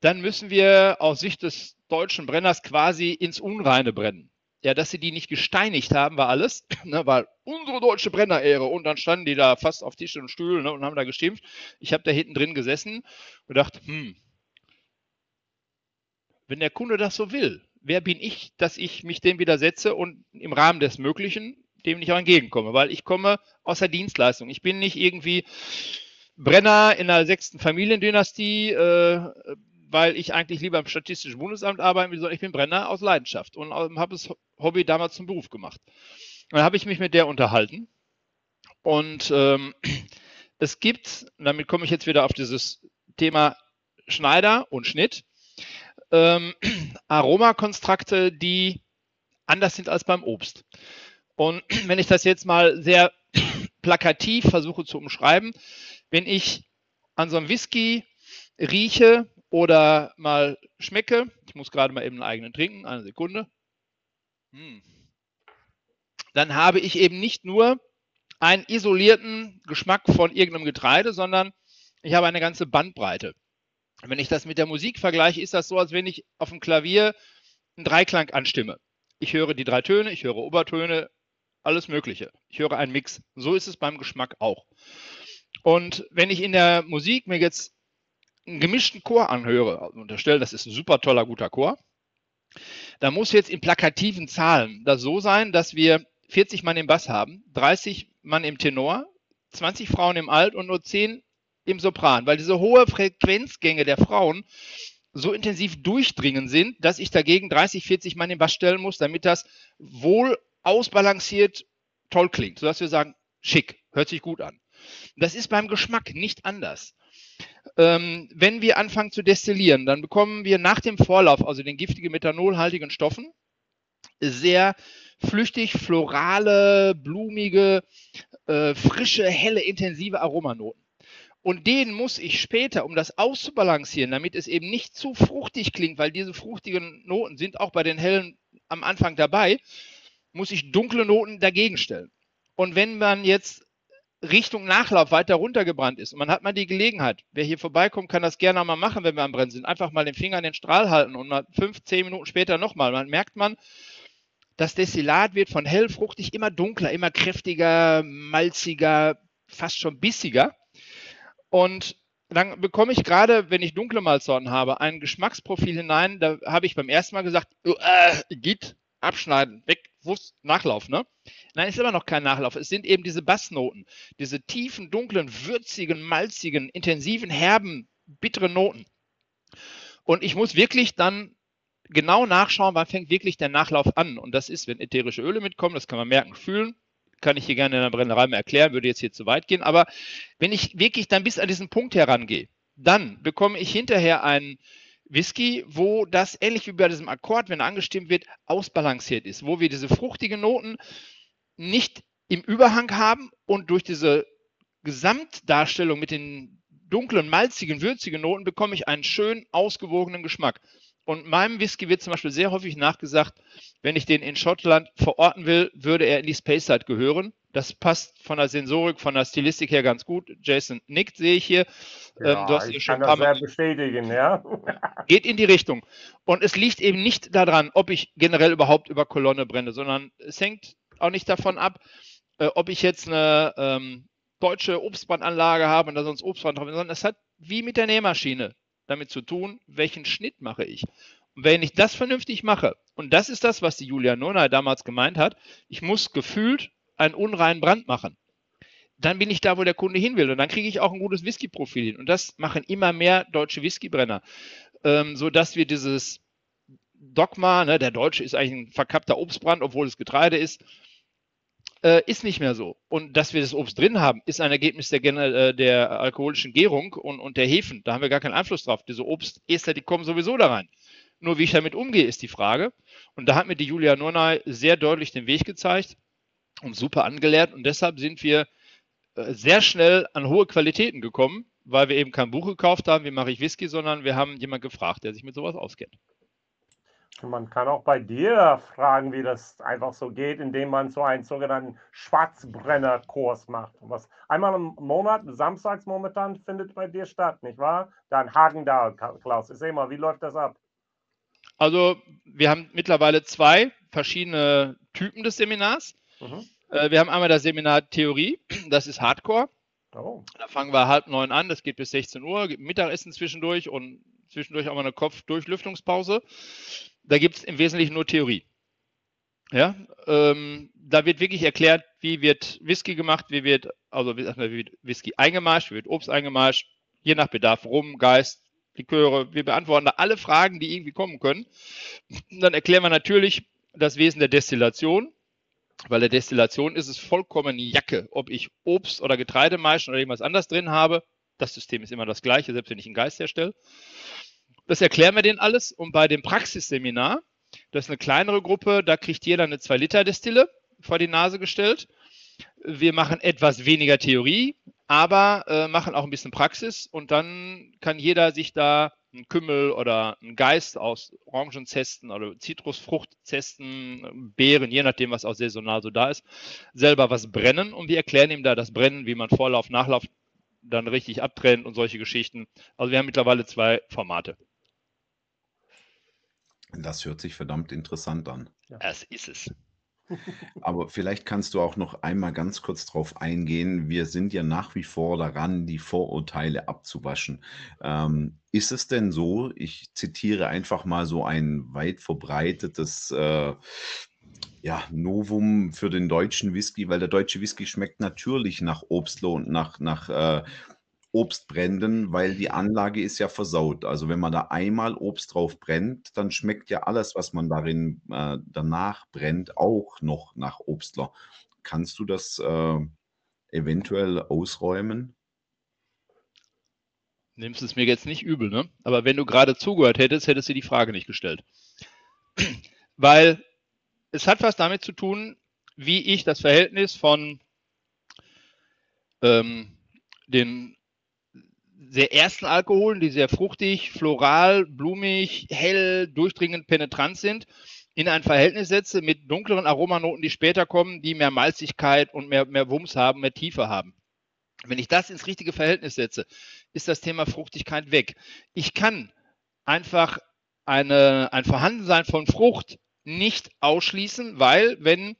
dann müssen wir aus Sicht des deutschen Brenners quasi ins Unreine brennen. Ja, dass sie die nicht gesteinigt haben, war alles, ne, weil unsere deutsche Brennerehre und dann standen die da fast auf Tischen und Stühlen ne, und haben da geschimpft. Ich habe da hinten drin gesessen und dachte, hm, wenn der Kunde das so will, wer bin ich, dass ich mich dem widersetze und im Rahmen des Möglichen dem nicht auch entgegenkomme, weil ich komme aus der Dienstleistung. Ich bin nicht irgendwie Brenner in der sechsten Familiendynastie, äh, weil ich eigentlich lieber im Statistischen Bundesamt arbeiten will, sondern ich bin Brenner aus Leidenschaft und habe das Hobby damals zum Beruf gemacht. Und dann habe ich mich mit der unterhalten und ähm, es gibt, damit komme ich jetzt wieder auf dieses Thema Schneider und Schnitt, ähm, Aromakonstrakte, die anders sind als beim Obst. Und wenn ich das jetzt mal sehr plakativ versuche zu umschreiben, wenn ich an so einem Whisky rieche oder mal schmecke, ich muss gerade mal eben einen eigenen trinken, eine Sekunde, hm. dann habe ich eben nicht nur einen isolierten Geschmack von irgendeinem Getreide, sondern ich habe eine ganze Bandbreite. Wenn ich das mit der Musik vergleiche, ist das so, als wenn ich auf dem Klavier einen Dreiklang anstimme. Ich höre die drei Töne, ich höre Obertöne, alles Mögliche. Ich höre einen Mix. So ist es beim Geschmack auch. Und wenn ich in der Musik mir jetzt einen gemischten Chor anhöre, also unterstellen, das ist ein super toller, guter Chor, dann muss jetzt in plakativen Zahlen das so sein, dass wir 40 Mann im Bass haben, 30 Mann im Tenor, 20 Frauen im Alt und nur 10 im Sopran, weil diese hohe Frequenzgänge der Frauen so intensiv durchdringen sind, dass ich dagegen 30, 40 Mann im Bass stellen muss, damit das wohl ausbalanciert toll klingt, sodass wir sagen, schick, hört sich gut an. Das ist beim Geschmack nicht anders. Ähm, wenn wir anfangen zu destillieren, dann bekommen wir nach dem Vorlauf, also den giftigen methanolhaltigen Stoffen, sehr flüchtig, florale, blumige, äh, frische, helle, intensive Aromanoten. Und den muss ich später, um das auszubalancieren, damit es eben nicht zu fruchtig klingt, weil diese fruchtigen Noten sind auch bei den hellen am Anfang dabei, muss ich dunkle Noten dagegen stellen. Und wenn man jetzt Richtung Nachlauf weiter runtergebrannt ist und man hat mal die Gelegenheit, wer hier vorbeikommt, kann das gerne mal machen, wenn wir am Brennen sind. Einfach mal den Finger an den Strahl halten und mal fünf, zehn Minuten später nochmal. Man merkt man, das Destillat wird von hellfruchtig immer dunkler, immer kräftiger, malziger, fast schon bissiger. Und dann bekomme ich gerade, wenn ich dunkle Malzsorten habe, ein Geschmacksprofil hinein. Da habe ich beim ersten Mal gesagt, oh, äh, geht, abschneiden, weg, Wurst, Nachlauf, ne? Nein, ist immer noch kein Nachlauf. Es sind eben diese Bassnoten, diese tiefen, dunklen, würzigen, malzigen, intensiven, herben, bitteren Noten. Und ich muss wirklich dann genau nachschauen, wann fängt wirklich der Nachlauf an. Und das ist, wenn ätherische Öle mitkommen, das kann man merken, fühlen. Kann ich hier gerne in der Brennerei mal erklären, würde jetzt hier zu weit gehen. Aber wenn ich wirklich dann bis an diesen Punkt herangehe, dann bekomme ich hinterher einen Whisky, wo das ähnlich wie bei diesem Akkord, wenn er angestimmt wird, ausbalanciert ist, wo wir diese fruchtigen Noten nicht im Überhang haben und durch diese Gesamtdarstellung mit den dunklen, malzigen, würzigen Noten bekomme ich einen schön ausgewogenen Geschmack. Und meinem Whisky wird zum Beispiel sehr häufig nachgesagt, wenn ich den in Schottland verorten will, würde er in die Space Side gehören. Das passt von der Sensorik, von der Stilistik her ganz gut. Jason nickt, sehe ich hier. Ja, ähm, ich kann das sehr bestätigen, ja. Geht in die Richtung. Und es liegt eben nicht daran, ob ich generell überhaupt über Kolonne brenne, sondern es hängt auch nicht davon ab, äh, ob ich jetzt eine ähm, deutsche Obstbrandanlage habe und da sonst Obstbrand drauf, sondern es hat wie mit der Nähmaschine damit zu tun, welchen Schnitt mache ich. Und wenn ich das vernünftig mache, und das ist das, was die Julia Nona damals gemeint hat, ich muss gefühlt einen unreinen Brand machen. Dann bin ich da, wo der Kunde hin will. Und dann kriege ich auch ein gutes Whisky-Profil hin. Und das machen immer mehr deutsche Whiskybrenner, ähm, sodass wir dieses Dogma, ne, der Deutsche ist eigentlich ein verkappter Obstbrand, obwohl es Getreide ist, äh, ist nicht mehr so. Und dass wir das Obst drin haben, ist ein Ergebnis der, äh, der alkoholischen Gärung und, und der Hefen. Da haben wir gar keinen Einfluss drauf. Diese Obstester, die kommen sowieso da rein. Nur wie ich damit umgehe, ist die Frage. Und da hat mir die Julia Nurnay sehr deutlich den Weg gezeigt und super angelehrt. Und deshalb sind wir äh, sehr schnell an hohe Qualitäten gekommen, weil wir eben kein Buch gekauft haben, wie mache ich Whisky, sondern wir haben jemanden gefragt, der sich mit sowas auskennt. Man kann auch bei dir fragen, wie das einfach so geht, indem man so einen sogenannten Schwarzbrennerkurs macht. Was einmal im Monat, samstags momentan, findet bei dir statt, nicht wahr? Dann Hagendahl, Klaus. Ich sehe mal, wie läuft das ab? Also, wir haben mittlerweile zwei verschiedene Typen des Seminars. Mhm. Äh, wir haben einmal das Seminar Theorie, das ist Hardcore. Oh. Da fangen wir halb neun an, das geht bis 16 Uhr, gibt Mittagessen zwischendurch und zwischendurch auch mal eine Kopfdurchlüftungspause. Da gibt es im Wesentlichen nur Theorie. Ja, ähm, da wird wirklich erklärt, wie wird Whisky gemacht, wie wird, also wie wird Whisky eingemascht, wie wird Obst eingemascht, je nach Bedarf Rum, Geist, Liköre. Wir beantworten da alle Fragen, die irgendwie kommen können. Dann erklären wir natürlich das Wesen der Destillation, weil der Destillation ist es vollkommen Jacke, ob ich Obst oder Getreide maischen oder irgendwas anderes drin habe. Das System ist immer das gleiche, selbst wenn ich einen Geist herstelle. Das erklären wir denen alles. Und bei dem Praxisseminar, das ist eine kleinere Gruppe, da kriegt jeder eine 2-Liter-Destille vor die Nase gestellt. Wir machen etwas weniger Theorie, aber äh, machen auch ein bisschen Praxis und dann kann jeder sich da einen Kümmel oder einen Geist aus Orangenzesten oder Zitrusfruchtzesten, Beeren, je nachdem, was auch saisonal so da ist, selber was brennen und wir erklären ihm da das Brennen, wie man Vorlauf, Nachlauf dann richtig abtrennt und solche Geschichten. Also wir haben mittlerweile zwei Formate. Das hört sich verdammt interessant an. Das ist es. Aber vielleicht kannst du auch noch einmal ganz kurz drauf eingehen. Wir sind ja nach wie vor daran, die Vorurteile abzuwaschen. Ähm, ist es denn so, ich zitiere einfach mal so ein weit verbreitetes äh, ja, Novum für den deutschen Whisky, weil der deutsche Whisky schmeckt natürlich nach Obstler und nach, nach äh, Obstbränden, weil die Anlage ist ja versaut. Also wenn man da einmal Obst drauf brennt, dann schmeckt ja alles, was man darin äh, danach brennt, auch noch nach Obstler. Kannst du das äh, eventuell ausräumen? Nimmst es mir jetzt nicht übel, ne? Aber wenn du gerade zugehört hättest, hättest du die Frage nicht gestellt. Weil es hat was damit zu tun, wie ich das Verhältnis von ähm, den sehr ersten Alkoholen, die sehr fruchtig, floral, blumig, hell, durchdringend, penetrant sind, in ein Verhältnis setze mit dunkleren Aromanoten, die später kommen, die mehr Malzigkeit und mehr, mehr Wumms haben, mehr Tiefe haben. Wenn ich das ins richtige Verhältnis setze, ist das Thema Fruchtigkeit weg. Ich kann einfach eine, ein Vorhandensein von Frucht nicht ausschließen, weil wenn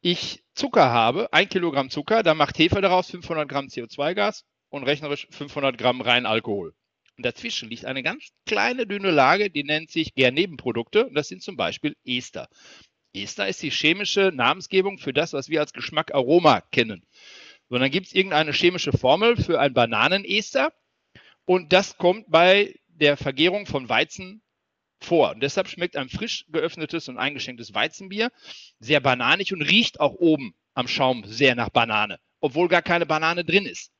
ich Zucker habe, ein Kilogramm Zucker, dann macht Hefe daraus 500 Gramm CO2-Gas und rechnerisch 500 Gramm rein Alkohol. Und dazwischen liegt eine ganz kleine, dünne Lage, die nennt sich Gärnebenprodukte und das sind zum Beispiel Ester. Ester ist die chemische Namensgebung für das, was wir als Geschmack Aroma kennen. Dann gibt es irgendeine chemische Formel für ein Bananenester und das kommt bei der Vergärung von Weizen vor. Und deshalb schmeckt ein frisch geöffnetes und eingeschenktes Weizenbier sehr bananig und riecht auch oben am Schaum sehr nach Banane, obwohl gar keine Banane drin ist.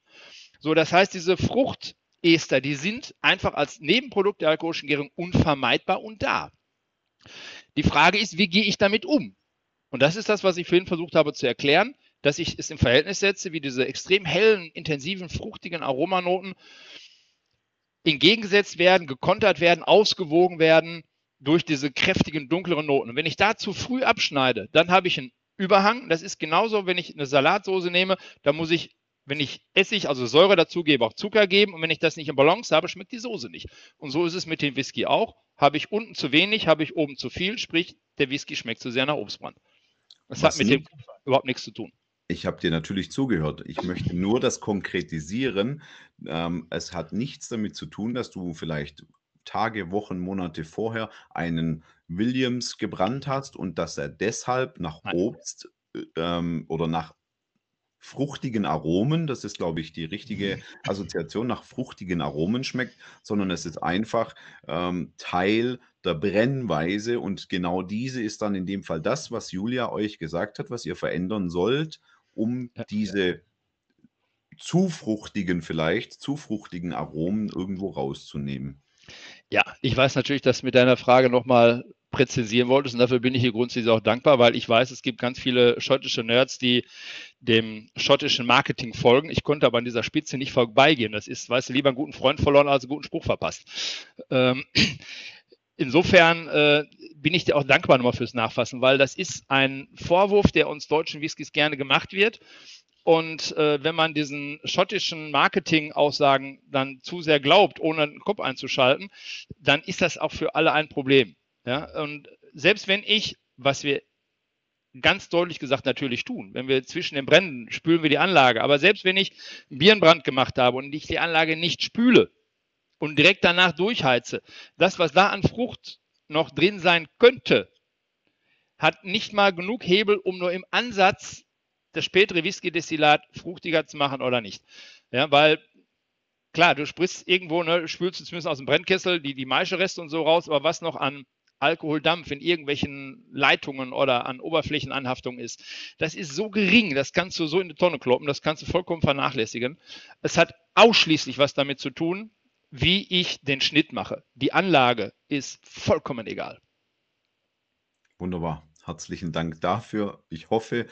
So, das heißt, diese Fruchtester, die sind einfach als Nebenprodukt der alkoholischen Gärung unvermeidbar und da. Die Frage ist, wie gehe ich damit um? Und das ist das, was ich vorhin versucht habe zu erklären, dass ich es im Verhältnis setze, wie diese extrem hellen, intensiven, fruchtigen Aromanoten entgegengesetzt werden, gekontert werden, ausgewogen werden durch diese kräftigen, dunkleren Noten. Und wenn ich da zu früh abschneide, dann habe ich einen Überhang. Das ist genauso, wenn ich eine Salatsoße nehme, da muss ich wenn ich Essig, also Säure dazugebe, auch Zucker geben. Und wenn ich das nicht in Balance habe, schmeckt die Soße nicht. Und so ist es mit dem Whisky auch. Habe ich unten zu wenig, habe ich oben zu viel, sprich, der Whisky schmeckt zu sehr nach Obstbrand. Das Was hat mit nicht? dem überhaupt nichts zu tun. Ich habe dir natürlich zugehört. Ich möchte nur das konkretisieren. Ähm, es hat nichts damit zu tun, dass du vielleicht Tage, Wochen, Monate vorher einen Williams gebrannt hast und dass er deshalb nach Nein. Obst äh, ähm, oder nach fruchtigen Aromen, das ist, glaube ich, die richtige mhm. Assoziation, nach fruchtigen Aromen schmeckt, sondern es ist einfach ähm, Teil der Brennweise und genau diese ist dann in dem Fall das, was Julia euch gesagt hat, was ihr verändern sollt, um diese zu fruchtigen vielleicht, zu fruchtigen Aromen irgendwo rauszunehmen. Ja, ich weiß natürlich, dass mit deiner Frage nochmal präzisieren wolltest. Und dafür bin ich hier grundsätzlich auch dankbar, weil ich weiß, es gibt ganz viele schottische Nerds, die dem schottischen Marketing folgen. Ich konnte aber an dieser Spitze nicht vorbeigehen. Das ist, weißt du, lieber einen guten Freund verloren als einen guten Spruch verpasst. Ähm, insofern äh, bin ich dir auch dankbar nochmal fürs Nachfassen, weil das ist ein Vorwurf, der uns deutschen Whiskys gerne gemacht wird. Und äh, wenn man diesen schottischen Marketing-Aussagen dann zu sehr glaubt, ohne den Kopf einzuschalten, dann ist das auch für alle ein Problem. Ja, und selbst wenn ich, was wir ganz deutlich gesagt natürlich tun, wenn wir zwischen den Bränden spülen wir die Anlage, aber selbst wenn ich einen Bierenbrand gemacht habe und ich die Anlage nicht spüle und direkt danach durchheize, das, was da an Frucht noch drin sein könnte, hat nicht mal genug Hebel, um nur im Ansatz das spätere Whisky-Destillat fruchtiger zu machen oder nicht. Ja, weil klar, du sprichst irgendwo, ne, spülst du zumindest aus dem Brennkessel die, die Maischereste und so raus, aber was noch an Alkoholdampf in irgendwelchen Leitungen oder an Oberflächenanhaftung ist. Das ist so gering, das kannst du so in die Tonne kloppen, das kannst du vollkommen vernachlässigen. Es hat ausschließlich was damit zu tun, wie ich den Schnitt mache. Die Anlage ist vollkommen egal. Wunderbar. Herzlichen Dank dafür. Ich hoffe,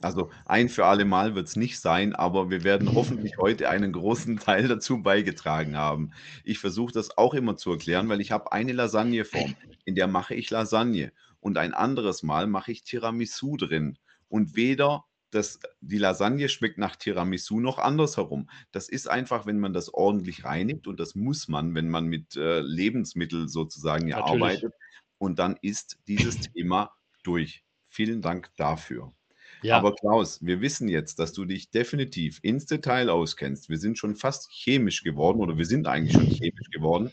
also ein für alle Mal wird es nicht sein, aber wir werden hoffentlich heute einen großen Teil dazu beigetragen haben. Ich versuche das auch immer zu erklären, weil ich habe eine Lasagneform, in der mache ich Lasagne und ein anderes Mal mache ich Tiramisu drin. Und weder das, die Lasagne schmeckt nach Tiramisu noch andersherum. Das ist einfach, wenn man das ordentlich reinigt und das muss man, wenn man mit äh, Lebensmitteln sozusagen ja Natürlich. arbeitet. Und dann ist dieses Thema durch. Vielen Dank dafür. Ja, Aber Klaus, wir wissen jetzt, dass du dich definitiv ins Detail auskennst. Wir sind schon fast chemisch geworden oder wir sind eigentlich schon chemisch geworden.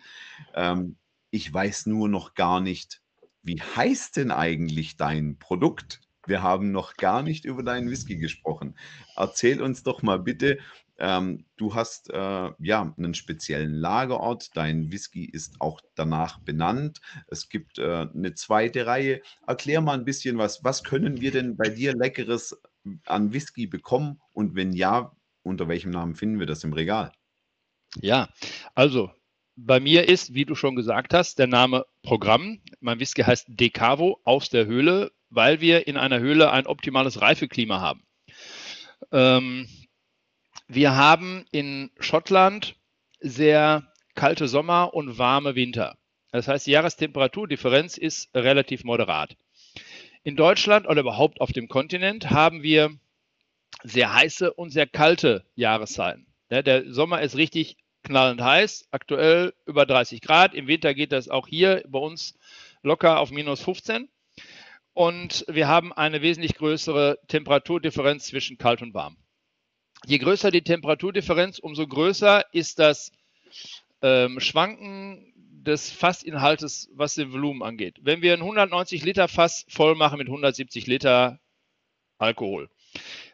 Ähm, ich weiß nur noch gar nicht, wie heißt denn eigentlich dein Produkt? Wir haben noch gar nicht über deinen Whisky gesprochen. Erzähl uns doch mal bitte, ähm, du hast äh, ja einen speziellen Lagerort, dein Whisky ist auch danach benannt. Es gibt äh, eine zweite Reihe. Erklär mal ein bisschen was. Was können wir denn bei dir Leckeres an Whisky bekommen? Und wenn ja, unter welchem Namen finden wir das im Regal? ja. Also, bei mir ist, wie du schon gesagt hast, der Name Programm. Mein Whisky heißt Decavo aus der Höhle, weil wir in einer Höhle ein optimales Reifeklima haben. Ähm, wir haben in Schottland sehr kalte Sommer und warme Winter. Das heißt, die Jahrestemperatur-Differenz ist relativ moderat. In Deutschland oder überhaupt auf dem Kontinent haben wir sehr heiße und sehr kalte Jahreszeiten. Ja, der Sommer ist richtig knallend heiß, aktuell über 30 Grad. Im Winter geht das auch hier bei uns locker auf minus 15. Und wir haben eine wesentlich größere Temperaturdifferenz zwischen kalt und warm. Je größer die Temperaturdifferenz, umso größer ist das ähm, Schwanken des Fassinhaltes, was den Volumen angeht. Wenn wir ein 190 Liter Fass voll machen mit 170 Liter Alkohol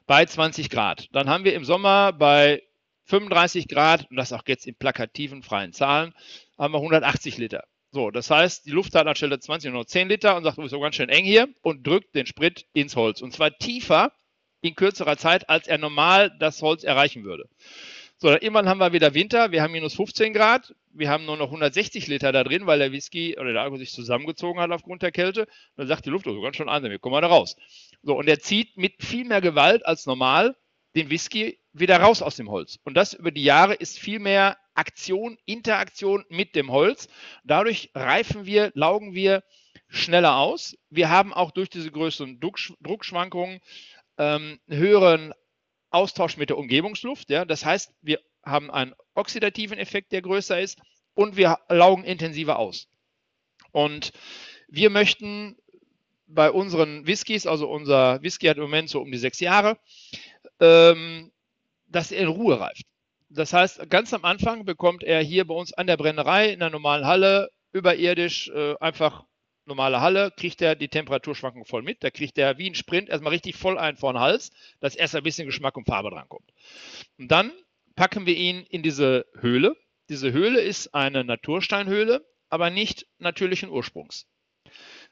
bei 20 Grad, dann haben wir im Sommer bei 35 Grad, und das auch jetzt in plakativen freien Zahlen, haben wir 180 Liter. So, das heißt, die Luft hat anstelle 20 nur noch 10 Liter und sagt, du bist so ganz schön eng hier und drückt den Sprit ins Holz. Und zwar tiefer in kürzerer Zeit, als er normal das Holz erreichen würde. So, dann irgendwann haben wir wieder Winter, wir haben minus 15 Grad, wir haben nur noch 160 Liter da drin, weil der Whisky oder der Alkohol sich zusammengezogen hat aufgrund der Kälte. Und dann sagt die Luft, oh, ganz schön an, wir kommen wir da raus. So, und er zieht mit viel mehr Gewalt als normal den Whisky wieder raus aus dem Holz. Und das über die Jahre ist viel mehr Aktion, Interaktion mit dem Holz. Dadurch reifen wir, laugen wir schneller aus. Wir haben auch durch diese größeren Druckschwankungen ähm, höheren Austausch mit der Umgebungsluft. Ja? Das heißt, wir haben einen oxidativen Effekt, der größer ist und wir laugen intensiver aus. Und wir möchten bei unseren Whiskys, also unser Whisky hat im Moment so um die sechs Jahre, ähm, dass er in Ruhe reift. Das heißt, ganz am Anfang bekommt er hier bei uns an der Brennerei in der normalen Halle überirdisch äh, einfach normale Halle, kriegt er die Temperaturschwankung voll mit. Da kriegt er wie ein Sprint erstmal richtig voll ein vor den Hals, dass erst ein bisschen Geschmack und Farbe drankommt. Und dann packen wir ihn in diese Höhle. Diese Höhle ist eine Natursteinhöhle, aber nicht natürlichen Ursprungs.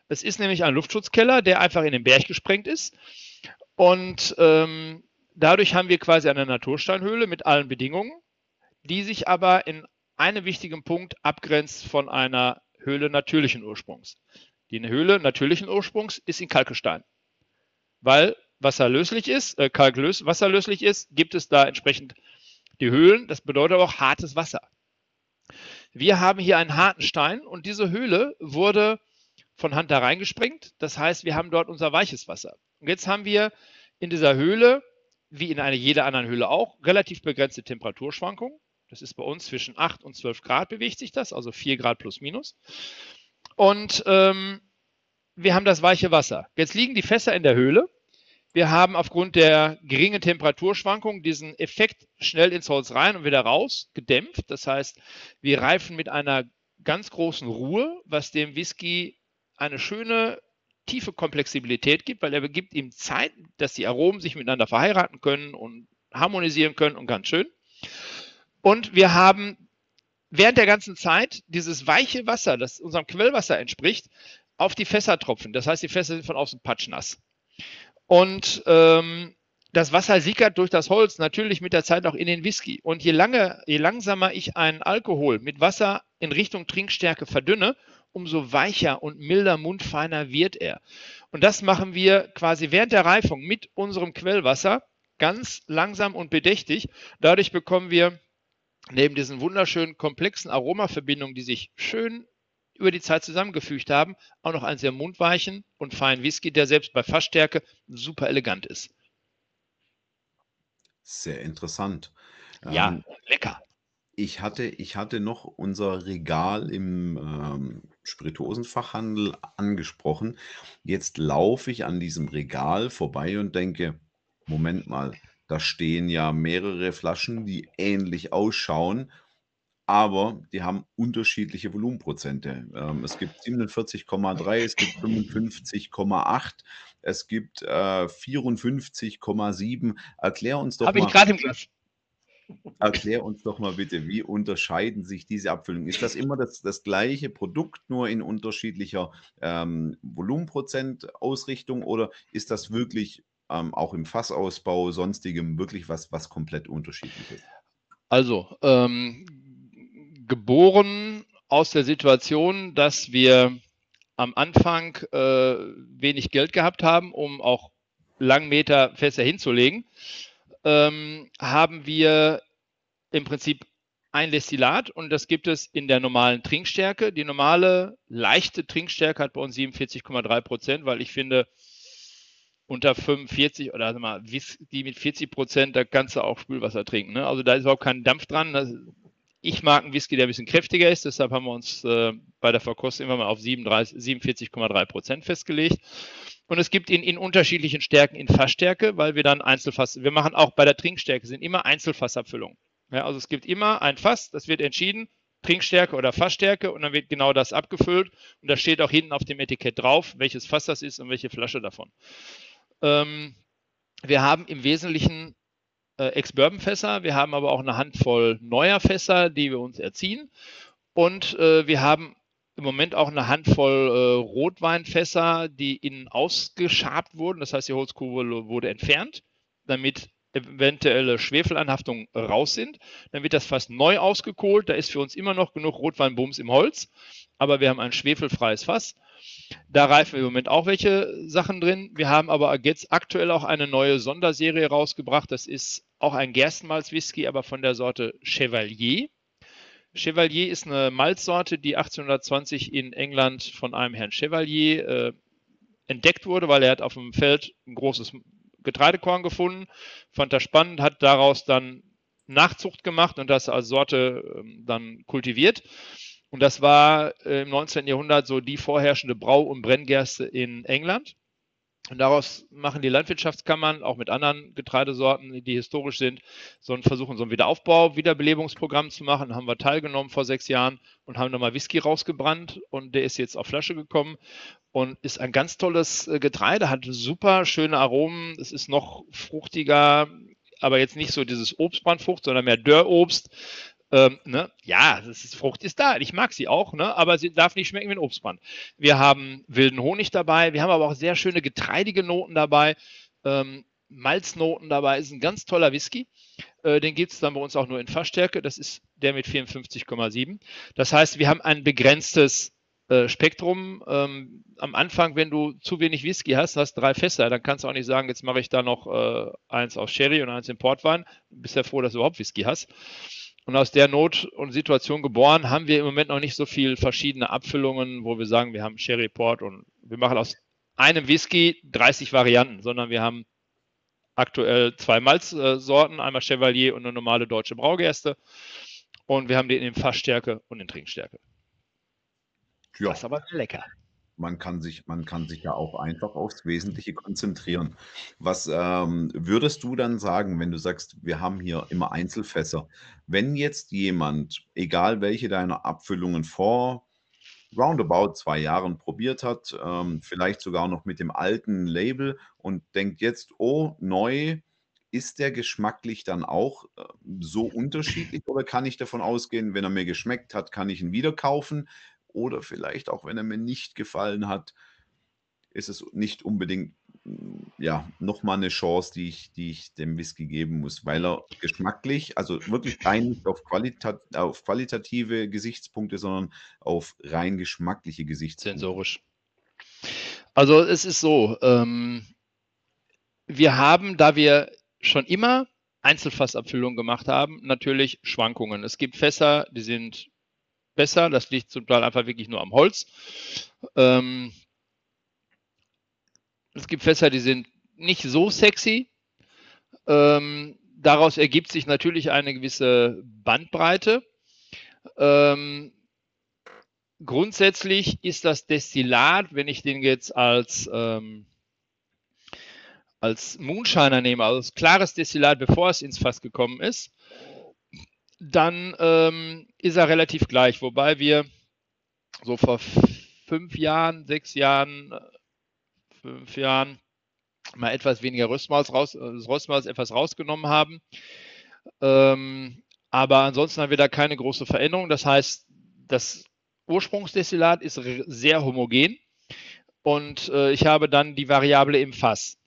Es ist nämlich ein Luftschutzkeller, der einfach in den Berg gesprengt ist. Und ähm, dadurch haben wir quasi eine Natursteinhöhle mit allen Bedingungen, die sich aber in einem wichtigen Punkt abgrenzt von einer Höhle natürlichen Ursprungs. Die Höhle natürlichen Ursprungs ist in Kalkgestein. Weil wasserlöslich ist, äh, Kalk wasserlöslich ist, gibt es da entsprechend die Höhlen. Das bedeutet aber auch hartes Wasser. Wir haben hier einen harten Stein und diese Höhle wurde von Hand da reingesprengt. Das heißt, wir haben dort unser weiches Wasser. Und jetzt haben wir in dieser Höhle, wie in einer jeder anderen Höhle auch, relativ begrenzte Temperaturschwankungen. Das ist bei uns zwischen 8 und 12 Grad bewegt sich das, also 4 Grad plus minus. Und ähm, wir haben das weiche Wasser. Jetzt liegen die Fässer in der Höhle. Wir haben aufgrund der geringen Temperaturschwankung diesen Effekt schnell ins Holz rein und wieder raus gedämpft. Das heißt, wir reifen mit einer ganz großen Ruhe, was dem Whisky eine schöne tiefe Komplexibilität gibt, weil er gibt ihm Zeit, dass die Aromen sich miteinander verheiraten können und harmonisieren können und ganz schön. Und wir haben während der ganzen Zeit dieses weiche Wasser, das unserem Quellwasser entspricht, auf die Fässer tropfen. Das heißt, die Fässer sind von außen patschnass. Und ähm, das Wasser sickert durch das Holz natürlich mit der Zeit auch in den Whisky. Und je, lange, je langsamer ich einen Alkohol mit Wasser in Richtung Trinkstärke verdünne, umso weicher und milder, mundfeiner wird er. Und das machen wir quasi während der Reifung mit unserem Quellwasser ganz langsam und bedächtig. Dadurch bekommen wir neben diesen wunderschönen komplexen Aromaverbindungen, die sich schön über die Zeit zusammengefügt haben, auch noch einen sehr mundweichen und feinen Whisky, der selbst bei Fassstärke super elegant ist. Sehr interessant. Ja, Ähm, lecker. Ich hatte ich hatte noch unser Regal im, ähm, Spirituosenfachhandel angesprochen. Jetzt laufe ich an diesem Regal vorbei und denke: „Moment mal, da stehen ja mehrere Flaschen, die ähnlich ausschauen, aber die haben unterschiedliche Volumenprozente.“ Ähm, es gibt 47,3, es gibt 55,8, es gibt, äh, 54,7. Erklär uns doch Habe ich mal gerade im Glas. Erklär uns doch mal bitte, wie unterscheiden sich diese Abfüllungen? Ist das immer das das gleiche Produkt, nur in unterschiedlicher, ähm, Volumenprozent-Ausrichtung oder ist das wirklich, ähm, auch im Fassausbau, Sonstigem wirklich was was komplett Unterschiedliches? Also, ähm, geboren aus der Situation, dass wir am Anfang, äh, wenig Geld gehabt haben, um auch Langmeter-Fässer hinzulegen, ähm, haben wir im Prinzip ein Destillat und das gibt es in der normalen Trinkstärke. Die normale leichte Trinkstärke hat bei uns 47,3 Prozent, weil ich finde, unter 45 oder sag mal, Whisky mit 40 Prozent, da kannst du auch Spülwasser trinken. Ne? Also da ist überhaupt kein Dampf dran. Das, ich mag einen Whisky, der ein bisschen kräftiger ist, deshalb haben wir uns äh, bei der Verkostung immer mal auf 47,3 Prozent festgelegt. Und es gibt ihn in unterschiedlichen Stärken in Fassstärke, weil wir dann Einzelfass, wir machen auch bei der Trinkstärke, sind immer Einzelfassabfüllungen. Ja, also es gibt immer ein Fass, das wird entschieden, Trinkstärke oder Fassstärke und dann wird genau das abgefüllt und da steht auch hinten auf dem Etikett drauf, welches Fass das ist und welche Flasche davon. Ähm, wir haben im Wesentlichen äh, Ex-Bourbon-Fässer, wir haben aber auch eine Handvoll neuer Fässer, die wir uns erziehen und äh, wir haben im Moment auch eine Handvoll äh, Rotweinfässer, die innen ausgeschabt wurden. Das heißt, die Holzkurbel wurde entfernt, damit eventuelle Schwefelanhaftungen raus sind. Dann wird das fast neu ausgekohlt. Da ist für uns immer noch genug Rotweinbums im Holz, aber wir haben ein schwefelfreies Fass. Da reifen im Moment auch welche Sachen drin. Wir haben aber jetzt aktuell auch eine neue Sonderserie rausgebracht. Das ist auch ein Gerstenmalz-Whisky, aber von der Sorte Chevalier. Chevalier ist eine Malzsorte, die 1820 in England von einem Herrn Chevalier äh, entdeckt wurde, weil er hat auf dem Feld ein großes Getreidekorn gefunden, fand das spannend, hat daraus dann Nachzucht gemacht und das als Sorte äh, dann kultiviert. Und das war äh, im 19. Jahrhundert so die vorherrschende Brau- und Brenngerste in England. Und daraus machen die Landwirtschaftskammern auch mit anderen Getreidesorten, die historisch sind, so einen versuchen, so ein Wiederaufbau, Wiederbelebungsprogramm zu machen. Haben wir teilgenommen vor sechs Jahren und haben nochmal Whisky rausgebrannt und der ist jetzt auf Flasche gekommen und ist ein ganz tolles äh, Getreide, hat super schöne Aromen. Es ist noch fruchtiger, aber jetzt nicht so dieses Obstbrandfrucht, sondern mehr Dörrobst. Ähm, ne? Ja, ist, Frucht ist da. Ich mag sie auch, ne? aber sie darf nicht schmecken wie ein Obstbrand. Wir haben wilden Honig dabei, wir haben aber auch sehr schöne getreidige Noten dabei, ähm, Malznoten dabei. Ist ein ganz toller Whisky. Äh, den gibt es dann bei uns auch nur in Fassstärke. Das ist der mit 54,7. Das heißt, wir haben ein begrenztes äh, Spektrum. Ähm, am Anfang, wenn du zu wenig Whisky hast, hast drei Fässer, dann kannst du auch nicht sagen, jetzt mache ich da noch äh, eins aus Sherry und eins in Portwein. Bist ja froh, dass du überhaupt Whisky hast. Und aus der Not und Situation geboren haben wir im Moment noch nicht so viel verschiedene Abfüllungen, wo wir sagen, wir haben Sherry Port und wir machen aus einem Whisky 30 Varianten, sondern wir haben aktuell zwei Malzsorten, einmal Chevalier und eine normale deutsche Braugerste. Und wir haben den in Fassstärke und in Trinkstärke. Ja. Das ist aber lecker. Man kann sich man kann sich ja auch einfach aufs Wesentliche konzentrieren. Was, ähm, würdest du dann sagen, wenn du sagst, wir haben hier immer Einzelfässer? Wenn jetzt jemand, egal welche deiner Abfüllungen vor roundabout 2 Jahren probiert hat, ähm, vielleicht sogar noch mit dem alten Label und denkt jetzt: „Oh, neu“, ist der geschmacklich dann auch, äh, so unterschiedlich oder kann ich davon ausgehen, wenn er mir geschmeckt hat, kann ich ihn wieder kaufen? Oder vielleicht auch, wenn er mir nicht gefallen hat, ist es nicht unbedingt, hm, ja, noch mal 'ne Chance, die ich die ich dem Whisky geben muss, weil er geschmacklich also wirklich rein auf qualitat auf qualitative Gesichtspunkte, sondern auf rein geschmackliche Gesichtspunkte. Sensorisch. Also, es ist so, ähm wir haben, da wir schon immer Einzelfassabfüllungen gemacht haben, natürlich Schwankungen. Es gibt Fässer, die sind besser, das liegt zum Teil einfach wirklich nur am Holz. Ähm es gibt Fässer, die sind nicht so sexy. Ähm, daraus ergibt sich natürlich eine gewisse Bandbreite. Ähm, grundsätzlich ist das Destillat, wenn ich den jetzt als, ähm, als Moonshiner nehme, also als klares Destillat, bevor es ins Fass gekommen ist, dann ähm, ist er relativ gleich, wobei wir so vor fünf Jahren, sechs Jahren, fünf Jahren mal etwas weniger Röstmalz raus, das Röstmalz etwas rausgenommen haben. Ähm, aber ansonsten haben wir da keine große Veränderung. Das heißt, das Ursprungsdestillat ist sehr homogen und äh, ich habe dann die Variable im Fass.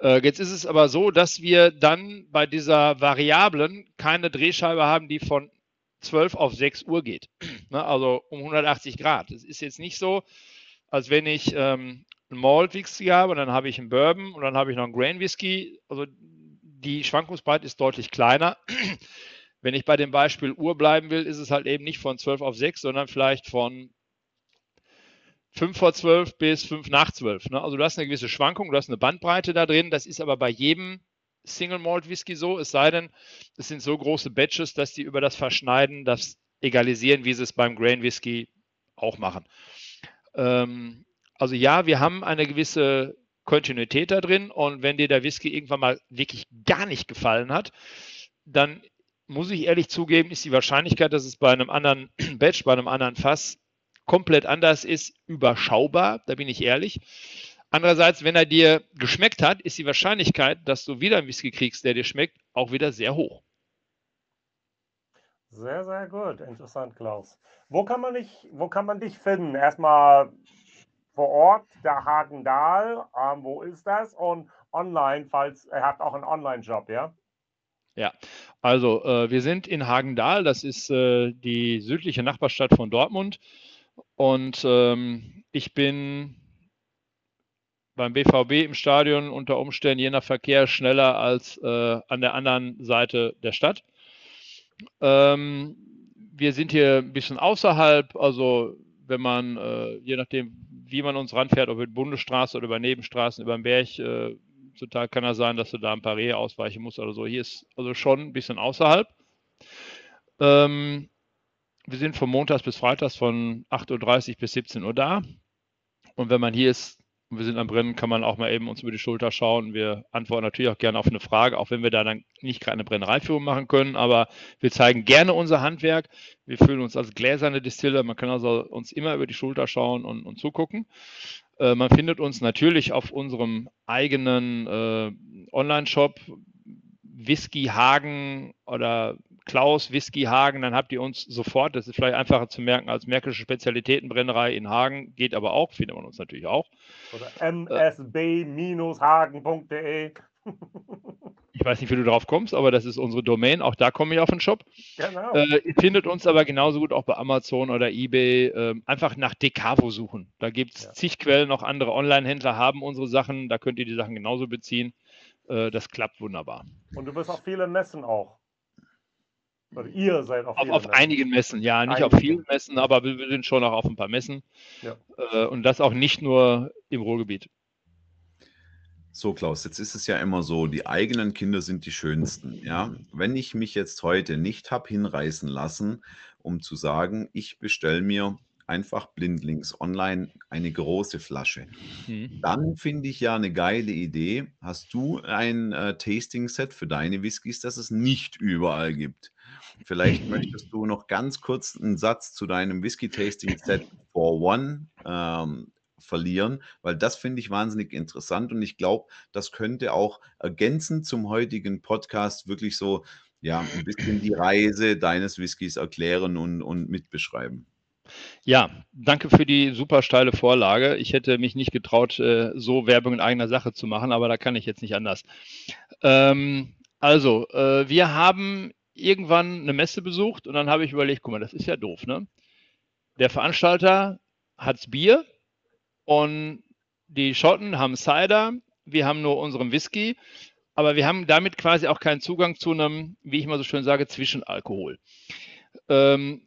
Äh, jetzt ist es aber so, dass wir dann bei dieser Variablen keine Drehscheibe haben, die von 12 auf 6 Uhr geht. ne? Also um 180 Grad. Es ist jetzt nicht so, als wenn ich ähm, einen Malt Whisky habe und dann habe ich einen Bourbon und dann habe ich noch einen Grain Whisky. Also die Schwankungsbreite ist deutlich kleiner. Wenn ich bei dem Beispiel Uhr bleiben will, ist es halt eben nicht von 12 auf 6, sondern vielleicht von 5 vor 12 bis 5 nach 12. Ne? Also du hast eine gewisse Schwankung, du hast eine Bandbreite da drin. Das ist aber bei jedem Single Malt Whisky so, es sei denn, es sind so große Batches, dass die über das Verschneiden das egalisieren, wie sie es beim Grain Whisky auch machen. Ähm, also ja, wir haben eine gewisse Kontinuität da drin und wenn dir der Whisky irgendwann mal wirklich gar nicht gefallen hat, dann muss ich ehrlich zugeben, ist die Wahrscheinlichkeit, dass es bei einem anderen Batch, bei einem anderen Fass komplett anders ist, überschaubar. Da bin ich ehrlich. Andererseits, wenn er dir geschmeckt hat, ist die Wahrscheinlichkeit, dass du wieder einen Whisky kriegst, der dir schmeckt, auch wieder sehr hoch. Sehr, sehr gut. Interessant, Klaus. Wo kann man dich, wo kann man dich finden? Erstmal vor Ort, der Hagendahl. Ähm, wo ist das? Und online, falls er hat auch einen Online-Job, ja? Ja, also äh, wir sind in Hagendahl, das ist äh, die südliche Nachbarstadt von Dortmund. Und ähm, ich bin beim BVB im Stadion unter Umständen je nach Verkehr schneller als äh, an der anderen Seite der Stadt. Ähm, wir sind hier ein bisschen außerhalb, also wenn man, äh, je nachdem, wie man uns ranfährt, ob über Bundesstraße oder über Nebenstraßen, über den Berg, äh, Total kann es sein, dass du da ein paar Rehe ausweichen musst oder so. Hier ist also schon ein bisschen außerhalb. Ähm, wir sind von Montags bis Freitags von 8.30 Uhr bis 17 Uhr da. Und wenn man hier ist und wir sind am Brennen, kann man auch mal eben uns über die Schulter schauen. Wir antworten natürlich auch gerne auf eine Frage, auch wenn wir da dann nicht gerade eine Brennereiführung machen können, aber wir zeigen gerne unser Handwerk. Wir fühlen uns als gläserne Distille. Man kann also uns immer über die Schulter schauen und, und zugucken. Äh, man findet uns natürlich auf unserem eigenen äh, Online-Shop Whisky Hagen oder Klaus Whisky Hagen, dann habt ihr uns sofort. Das ist vielleicht einfacher zu merken als Märkische Spezialitätenbrennerei in Hagen, geht aber auch, findet man uns natürlich auch. Oder msb-hagen.de. Ich weiß nicht, wie du drauf kommst, aber das ist unsere Domain. Auch da komme ich auf den Shop. Genau. Äh, ihr findet uns aber genauso gut auch bei Amazon oder eBay. Äh, einfach nach Decavo suchen. Da gibt es ja. zig Quellen. Auch andere Online-Händler haben unsere Sachen. Da könnt ihr die Sachen genauso beziehen. Äh, das klappt wunderbar. Und du bist auf vielen Messen auch. Oder ihr seid auf, auf, auf einigen Messen, ja, nicht Einige. auf vielen Messen, aber wir, wir, sind schon auch auf ein paar Messen. Ja. Äh, und das auch nicht nur im Ruhrgebiet. So, Klaus, jetzt ist es ja immer so, die eigenen Kinder sind die schönsten. Ja, wenn ich mich jetzt heute nicht habe hinreißen lassen, um zu sagen, ich bestelle mir einfach blindlings online eine große Flasche, mhm. dann finde ich ja eine geile Idee. Hast du ein äh, Tasting-Set für deine Whiskys, das es nicht überall gibt? Vielleicht möchtest du noch ganz kurz einen Satz zu deinem Whisky-Tasting-Set for One ähm, verlieren, weil das finde ich wahnsinnig interessant und ich glaube, das könnte auch ergänzend zum heutigen Podcast wirklich so ja, ein bisschen die Reise deines Whiskys erklären und, und mitbeschreiben. Ja, danke für die super steile Vorlage. Ich hätte mich nicht getraut, äh, so Werbung in eigener Sache zu machen, aber da kann ich jetzt nicht anders. Ähm, also, äh, wir haben irgendwann eine Messe besucht und dann habe ich überlegt, guck mal, das ist ja doof, ne? Der Veranstalter hat's Bier, und die Schotten haben Cider, wir haben nur unseren Whisky, aber wir haben damit quasi auch keinen Zugang zu einem, wie ich mal so schön sage, Zwischenalkohol. Ähm,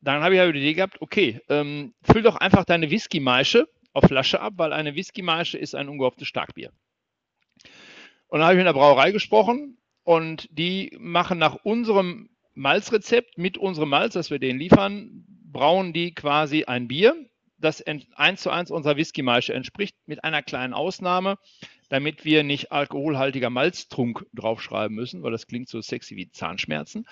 dann habe ich ja die Idee gehabt, okay, ähm, füll doch einfach deine Whisky-Maische auf Flasche ab, weil eine Whisky-Maische ist ein ungehofftes Starkbier. Und dann habe ich mit der Brauerei gesprochen und die machen nach unserem Malzrezept mit unserem Malz, das wir denen liefern, brauen die quasi ein Bier, das eins zu eins unserer Whisky-Maische entspricht, mit einer kleinen Ausnahme, damit wir nicht alkoholhaltiger Malztrunk draufschreiben müssen, weil das klingt so sexy wie Zahnschmerzen,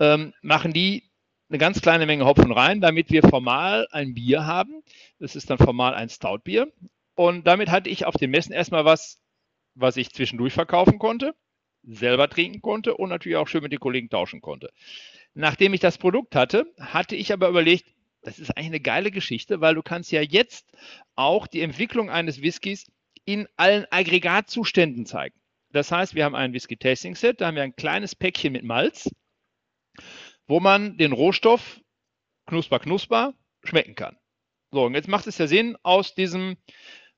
ähm, machen die eine ganz kleine Menge Hopfen rein, damit wir formal ein Bier haben. Das ist dann formal ein Stoutbier. Und damit hatte ich auf den Messen erstmal was, was ich zwischendurch verkaufen konnte, selber trinken konnte und natürlich auch schön mit den Kollegen tauschen konnte. Nachdem ich das Produkt hatte, hatte ich aber überlegt, das ist eigentlich eine geile Geschichte, weil du kannst ja jetzt auch die Entwicklung eines Whiskys in allen Aggregatzuständen zeigen. Das heißt, wir haben ein Whisky Tasting Set, da haben wir ein kleines Päckchen mit Malz, wo man den Rohstoff knusper knusper schmecken kann. So, und jetzt macht es ja Sinn, aus diesem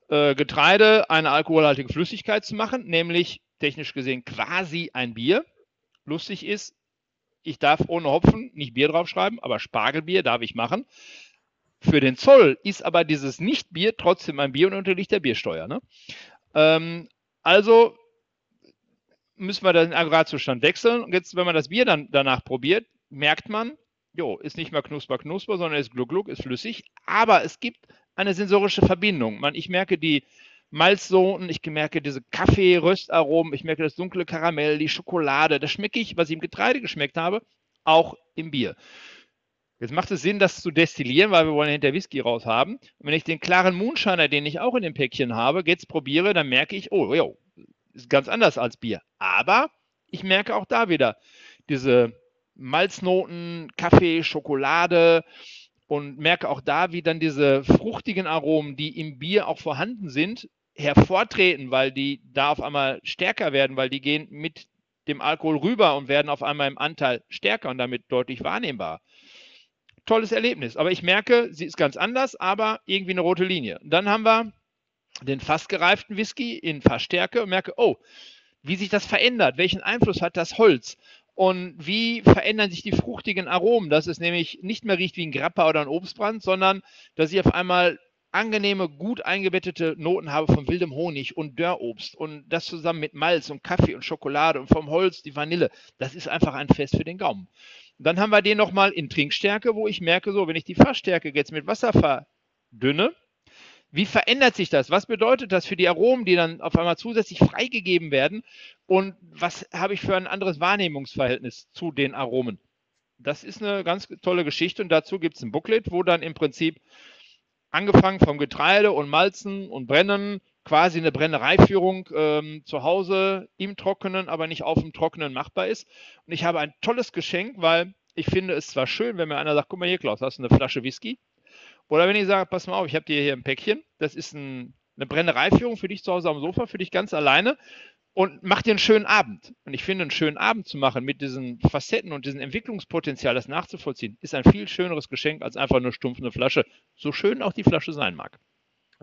äh, Getreide eine alkoholhaltige Flüssigkeit zu machen, nämlich technisch gesehen quasi ein Bier. Lustig ist, ich darf ohne Hopfen nicht Bier draufschreiben, aber Spargelbier darf ich machen. Für den Zoll ist aber dieses Nicht-Bier trotzdem ein Bier und unterliegt der Biersteuer. Ne? Ähm, also müssen wir den Aggregatzustand wechseln. Und jetzt, wenn man das Bier dann danach probiert, merkt man, jo, ist nicht mehr knusper, knusper, sondern ist gluck, gluck, ist flüssig. Aber es gibt eine sensorische Verbindung. Man, ich merke die Malzsoten, ich merke diese Kaffee-Röstaromen, ich merke das dunkle Karamell, die Schokolade. Das schmecke ich, was ich im Getreide geschmeckt habe, auch im Bier. Jetzt macht es Sinn, das zu destillieren, weil wir wollen hinter Whisky raus haben. Und wenn ich den klaren Moonshiner, den ich auch in dem Päckchen habe, jetzt probiere, dann merke ich, oh, jo, ist ganz anders als Bier. Aber ich merke auch da wieder diese Malznoten, Kaffee, Schokolade und merke auch da, wie dann diese fruchtigen Aromen, die im Bier auch vorhanden sind, hervortreten, weil die da auf einmal stärker werden, weil die gehen mit dem Alkohol rüber und werden auf einmal im Anteil stärker und damit deutlich wahrnehmbar. Tolles Erlebnis. Aber ich merke, sie ist ganz anders, aber irgendwie eine rote Linie. dann haben wir den fast gereiften Whisky in Fassstärke und merke, oh, wie sich das verändert, welchen Einfluss hat das Holz und wie verändern sich die fruchtigen Aromen, dass es nämlich nicht mehr riecht wie ein Grappa oder ein Obstbrand, sondern dass ich auf einmal angenehme, gut eingebettete Noten habe von wildem Honig und Dörrobst und das zusammen mit Malz und Kaffee und Schokolade und vom Holz die Vanille. Das ist einfach ein Fest für den Gaumen. dann haben wir den nochmal in Trinkstärke, wo ich merke, so, wenn ich die Fassstärke jetzt mit Wasser verdünne, wie verändert sich das? Was bedeutet das für die Aromen, die dann auf einmal zusätzlich freigegeben werden? Und was habe ich für ein anderes Wahrnehmungsverhältnis zu den Aromen? Das ist eine ganz tolle Geschichte und dazu gibt es ein Booklet, wo dann im Prinzip angefangen vom Getreide und Malzen und Brennen, quasi eine Brennereiführung ähm, zu Hause im Trockenen, aber nicht auf dem Trockenen machbar ist. Und ich habe ein tolles Geschenk, weil ich finde es zwar schön, wenn mir einer sagt, guck mal hier, Klaus, hast du eine Flasche Whisky? Oder wenn ich sage, pass mal auf, ich habe dir hier ein Päckchen, das ist ein, eine Brennereiführung für dich zu Hause am Sofa, für dich ganz alleine und mach dir einen schönen Abend. Und ich finde, einen schönen Abend zu machen mit diesen Facetten und diesem Entwicklungspotenzial, das nachzuvollziehen, ist ein viel schöneres Geschenk als einfach nur stumpf eine Flasche, so schön auch die Flasche sein mag.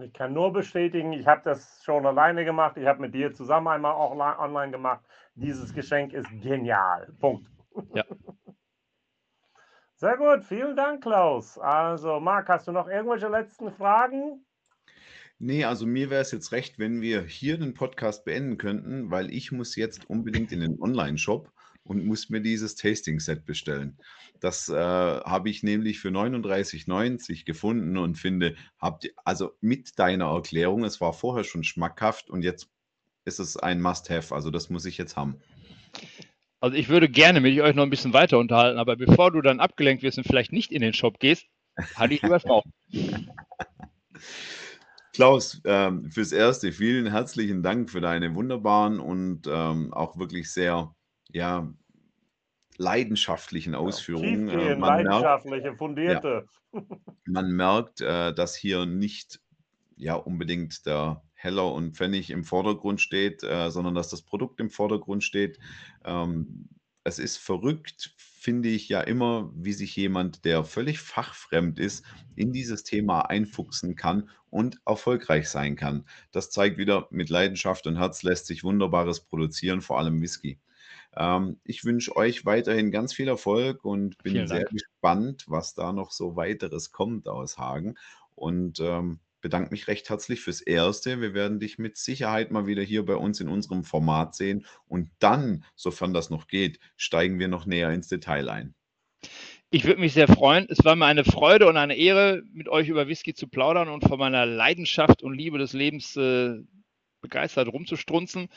Ich kann nur bestätigen, ich habe das schon alleine gemacht, ich habe mit dir zusammen einmal auch online gemacht. Dieses Geschenk ist genial. Punkt. Ja. Sehr gut, vielen Dank, Klaus. Also, Marc, hast du noch irgendwelche letzten Fragen? Nee, also mir wäre es jetzt recht, wenn wir hier den Podcast beenden könnten, weil ich muss jetzt unbedingt in den Online-Shop und muss mir dieses Tasting-Set bestellen. Das äh, habe ich nämlich für 39,90 gefunden und finde, habt also mit deiner Erklärung, es war vorher schon schmackhaft und jetzt ist es ein Must-Have. Also das muss ich jetzt haben. Also ich würde gerne mit euch noch ein bisschen weiter unterhalten, aber bevor du dann abgelenkt wirst und vielleicht nicht in den Shop gehst, halte ich lieber drauf. Klaus, ähm, fürs Erste vielen herzlichen Dank für deine wunderbaren und ähm, auch wirklich sehr ja, leidenschaftlichen Ausführungen. Äh, man leidenschaftliche, merkt, fundierte. Ja, man merkt, äh, dass hier nicht ja unbedingt der Heller und Pfennig im Vordergrund steht, äh, sondern dass das Produkt im Vordergrund steht. Ähm, es ist verrückt, finde ich ja immer, wie sich jemand, der völlig fachfremd ist, in dieses Thema einfuchsen kann und erfolgreich sein kann. Das zeigt wieder, mit Leidenschaft und Herz lässt sich Wunderbares produzieren, vor allem Whisky. Ähm, ich wünsche euch weiterhin ganz viel Erfolg und bin sehr gespannt, was da noch so weiteres kommt aus Hagen. Und ähm, bedanke mich recht herzlich fürs Erste. Wir werden dich mit Sicherheit mal wieder hier bei uns in unserem Format sehen. Und dann, sofern das noch geht, steigen wir noch näher ins Detail ein. Ich würde mich sehr freuen. Es war mir eine Freude und eine Ehre, mit euch über Whisky zu plaudern und von meiner Leidenschaft und Liebe des Lebens äh, begeistert rumzustrunzen.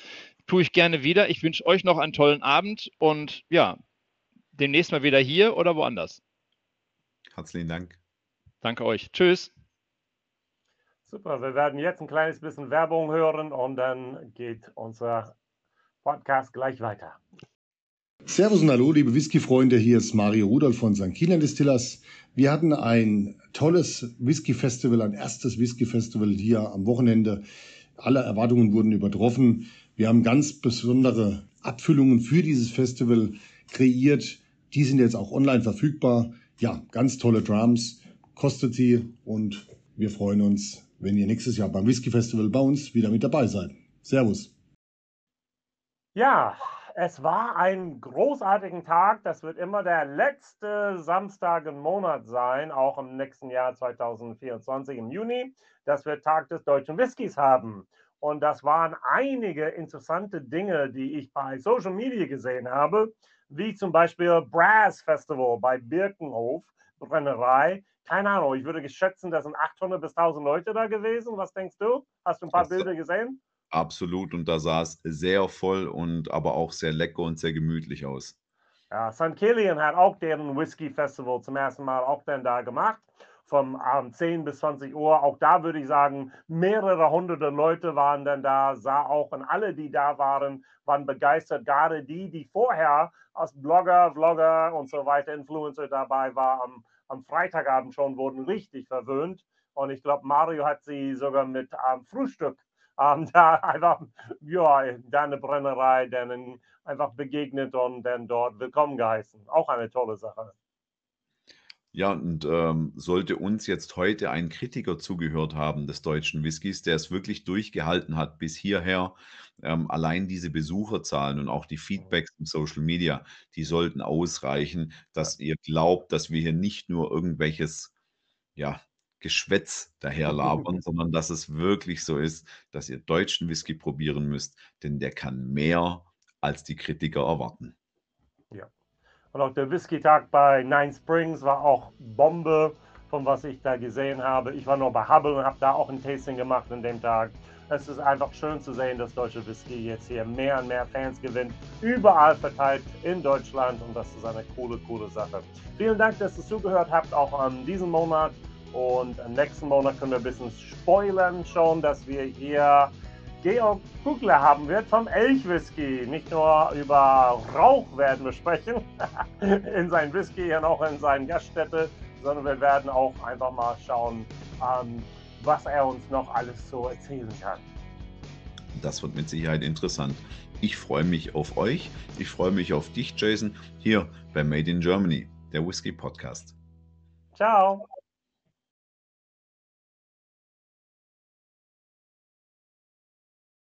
Tue ich gerne wieder. Ich wünsche euch noch einen tollen Abend und ja, demnächst mal wieder hier oder woanders. Herzlichen Dank. Danke euch. Tschüss. Super, wir werden jetzt ein kleines bisschen Werbung hören und dann geht unser Podcast gleich weiter. Servus und Hallo, liebe Whisky-Freunde, hier ist Mario Rudolph von St. Kilian Distillers. Wir hatten ein tolles Whisky-Festival, ein erstes Whisky-Festival hier am Wochenende. Alle Erwartungen wurden übertroffen. Wir haben ganz besondere Abfüllungen für dieses Festival kreiert. Die sind jetzt auch online verfügbar. Ja, ganz tolle Drums, kostet sie und wir freuen uns, wenn ihr nächstes Jahr beim Whisky Festival bei uns wieder mit dabei seid. Servus. Ja, es war ein großartigen Tag. Das wird immer der letzte Samstag im Monat sein, auch im nächsten Jahr 2024 im Juni, dass wir Tag des deutschen Whiskys haben. Und das waren einige interessante Dinge, die ich bei Social Media gesehen habe, wie zum Beispiel Brass Festival bei Birkenhof Brennerei. Keine Ahnung, ich würde schätzen, da sind 800 bis 1000 Leute da gewesen. Was denkst du? Hast du ein paar Das- Bilder gesehen? Absolut. Und da sah es sehr voll und aber auch sehr lecker und sehr gemütlich aus. Ja, St. Killian hat auch deren Whisky Festival zum ersten Mal auch dann da gemacht. Vom ähm, 10 bis 20 Uhr. Auch da würde ich sagen, mehrere hunderte Leute waren dann da, sah auch und alle, die da waren, waren begeistert. Gerade die, die vorher als Blogger, Vlogger und so weiter, Influencer dabei war, am, Freitagabend schon wurden richtig verwöhnt. Und ich glaube, Mario hat sie sogar mit ähm, Frühstück ähm, da einfach, ja, da Brennerei, dann einfach begegnet und dann dort willkommen geheißen. Auch eine tolle Sache. Ja, und ähm, sollte uns jetzt heute ein Kritiker zugehört haben des deutschen Whiskys, der es wirklich durchgehalten hat bis hierher, ähm, allein diese Besucherzahlen und auch die Feedbacks im Social Media, die sollten ausreichen, dass ihr glaubt, dass wir hier nicht nur irgendwelches, ja, Geschwätz daherlabern, sondern dass es wirklich so ist, dass ihr deutschen Whisky probieren müsst, denn der kann mehr, als die Kritiker erwarten. Und auch der Whisky-Tag bei Nine Springs war auch Bombe, von was ich da gesehen habe. Ich war nur bei Hubble und habe da auch ein Tasting gemacht an dem Tag. Es ist einfach schön zu sehen, dass deutsche Whisky jetzt hier mehr und mehr Fans gewinnt, überall verteilt in Deutschland und das ist eine coole, coole Sache. Vielen Dank, dass ihr zugehört habt, auch an diesem Monat. Und nächsten Monat können wir ein bisschen spoilern schon, dass wir hier Georg Kugler haben wird vom Elchwhisky. Nicht nur über Rauch werden wir sprechen in seinen Whisky und auch in seinen Gaststätte, sondern wir werden auch einfach mal schauen, ähm, was er uns noch alles so erzählen kann. Das wird mit Sicherheit interessant. Ich freue mich auf euch. Ich freue mich auf dich, Jason, hier bei Made in Germany, der Whisky Podcast. Ciao.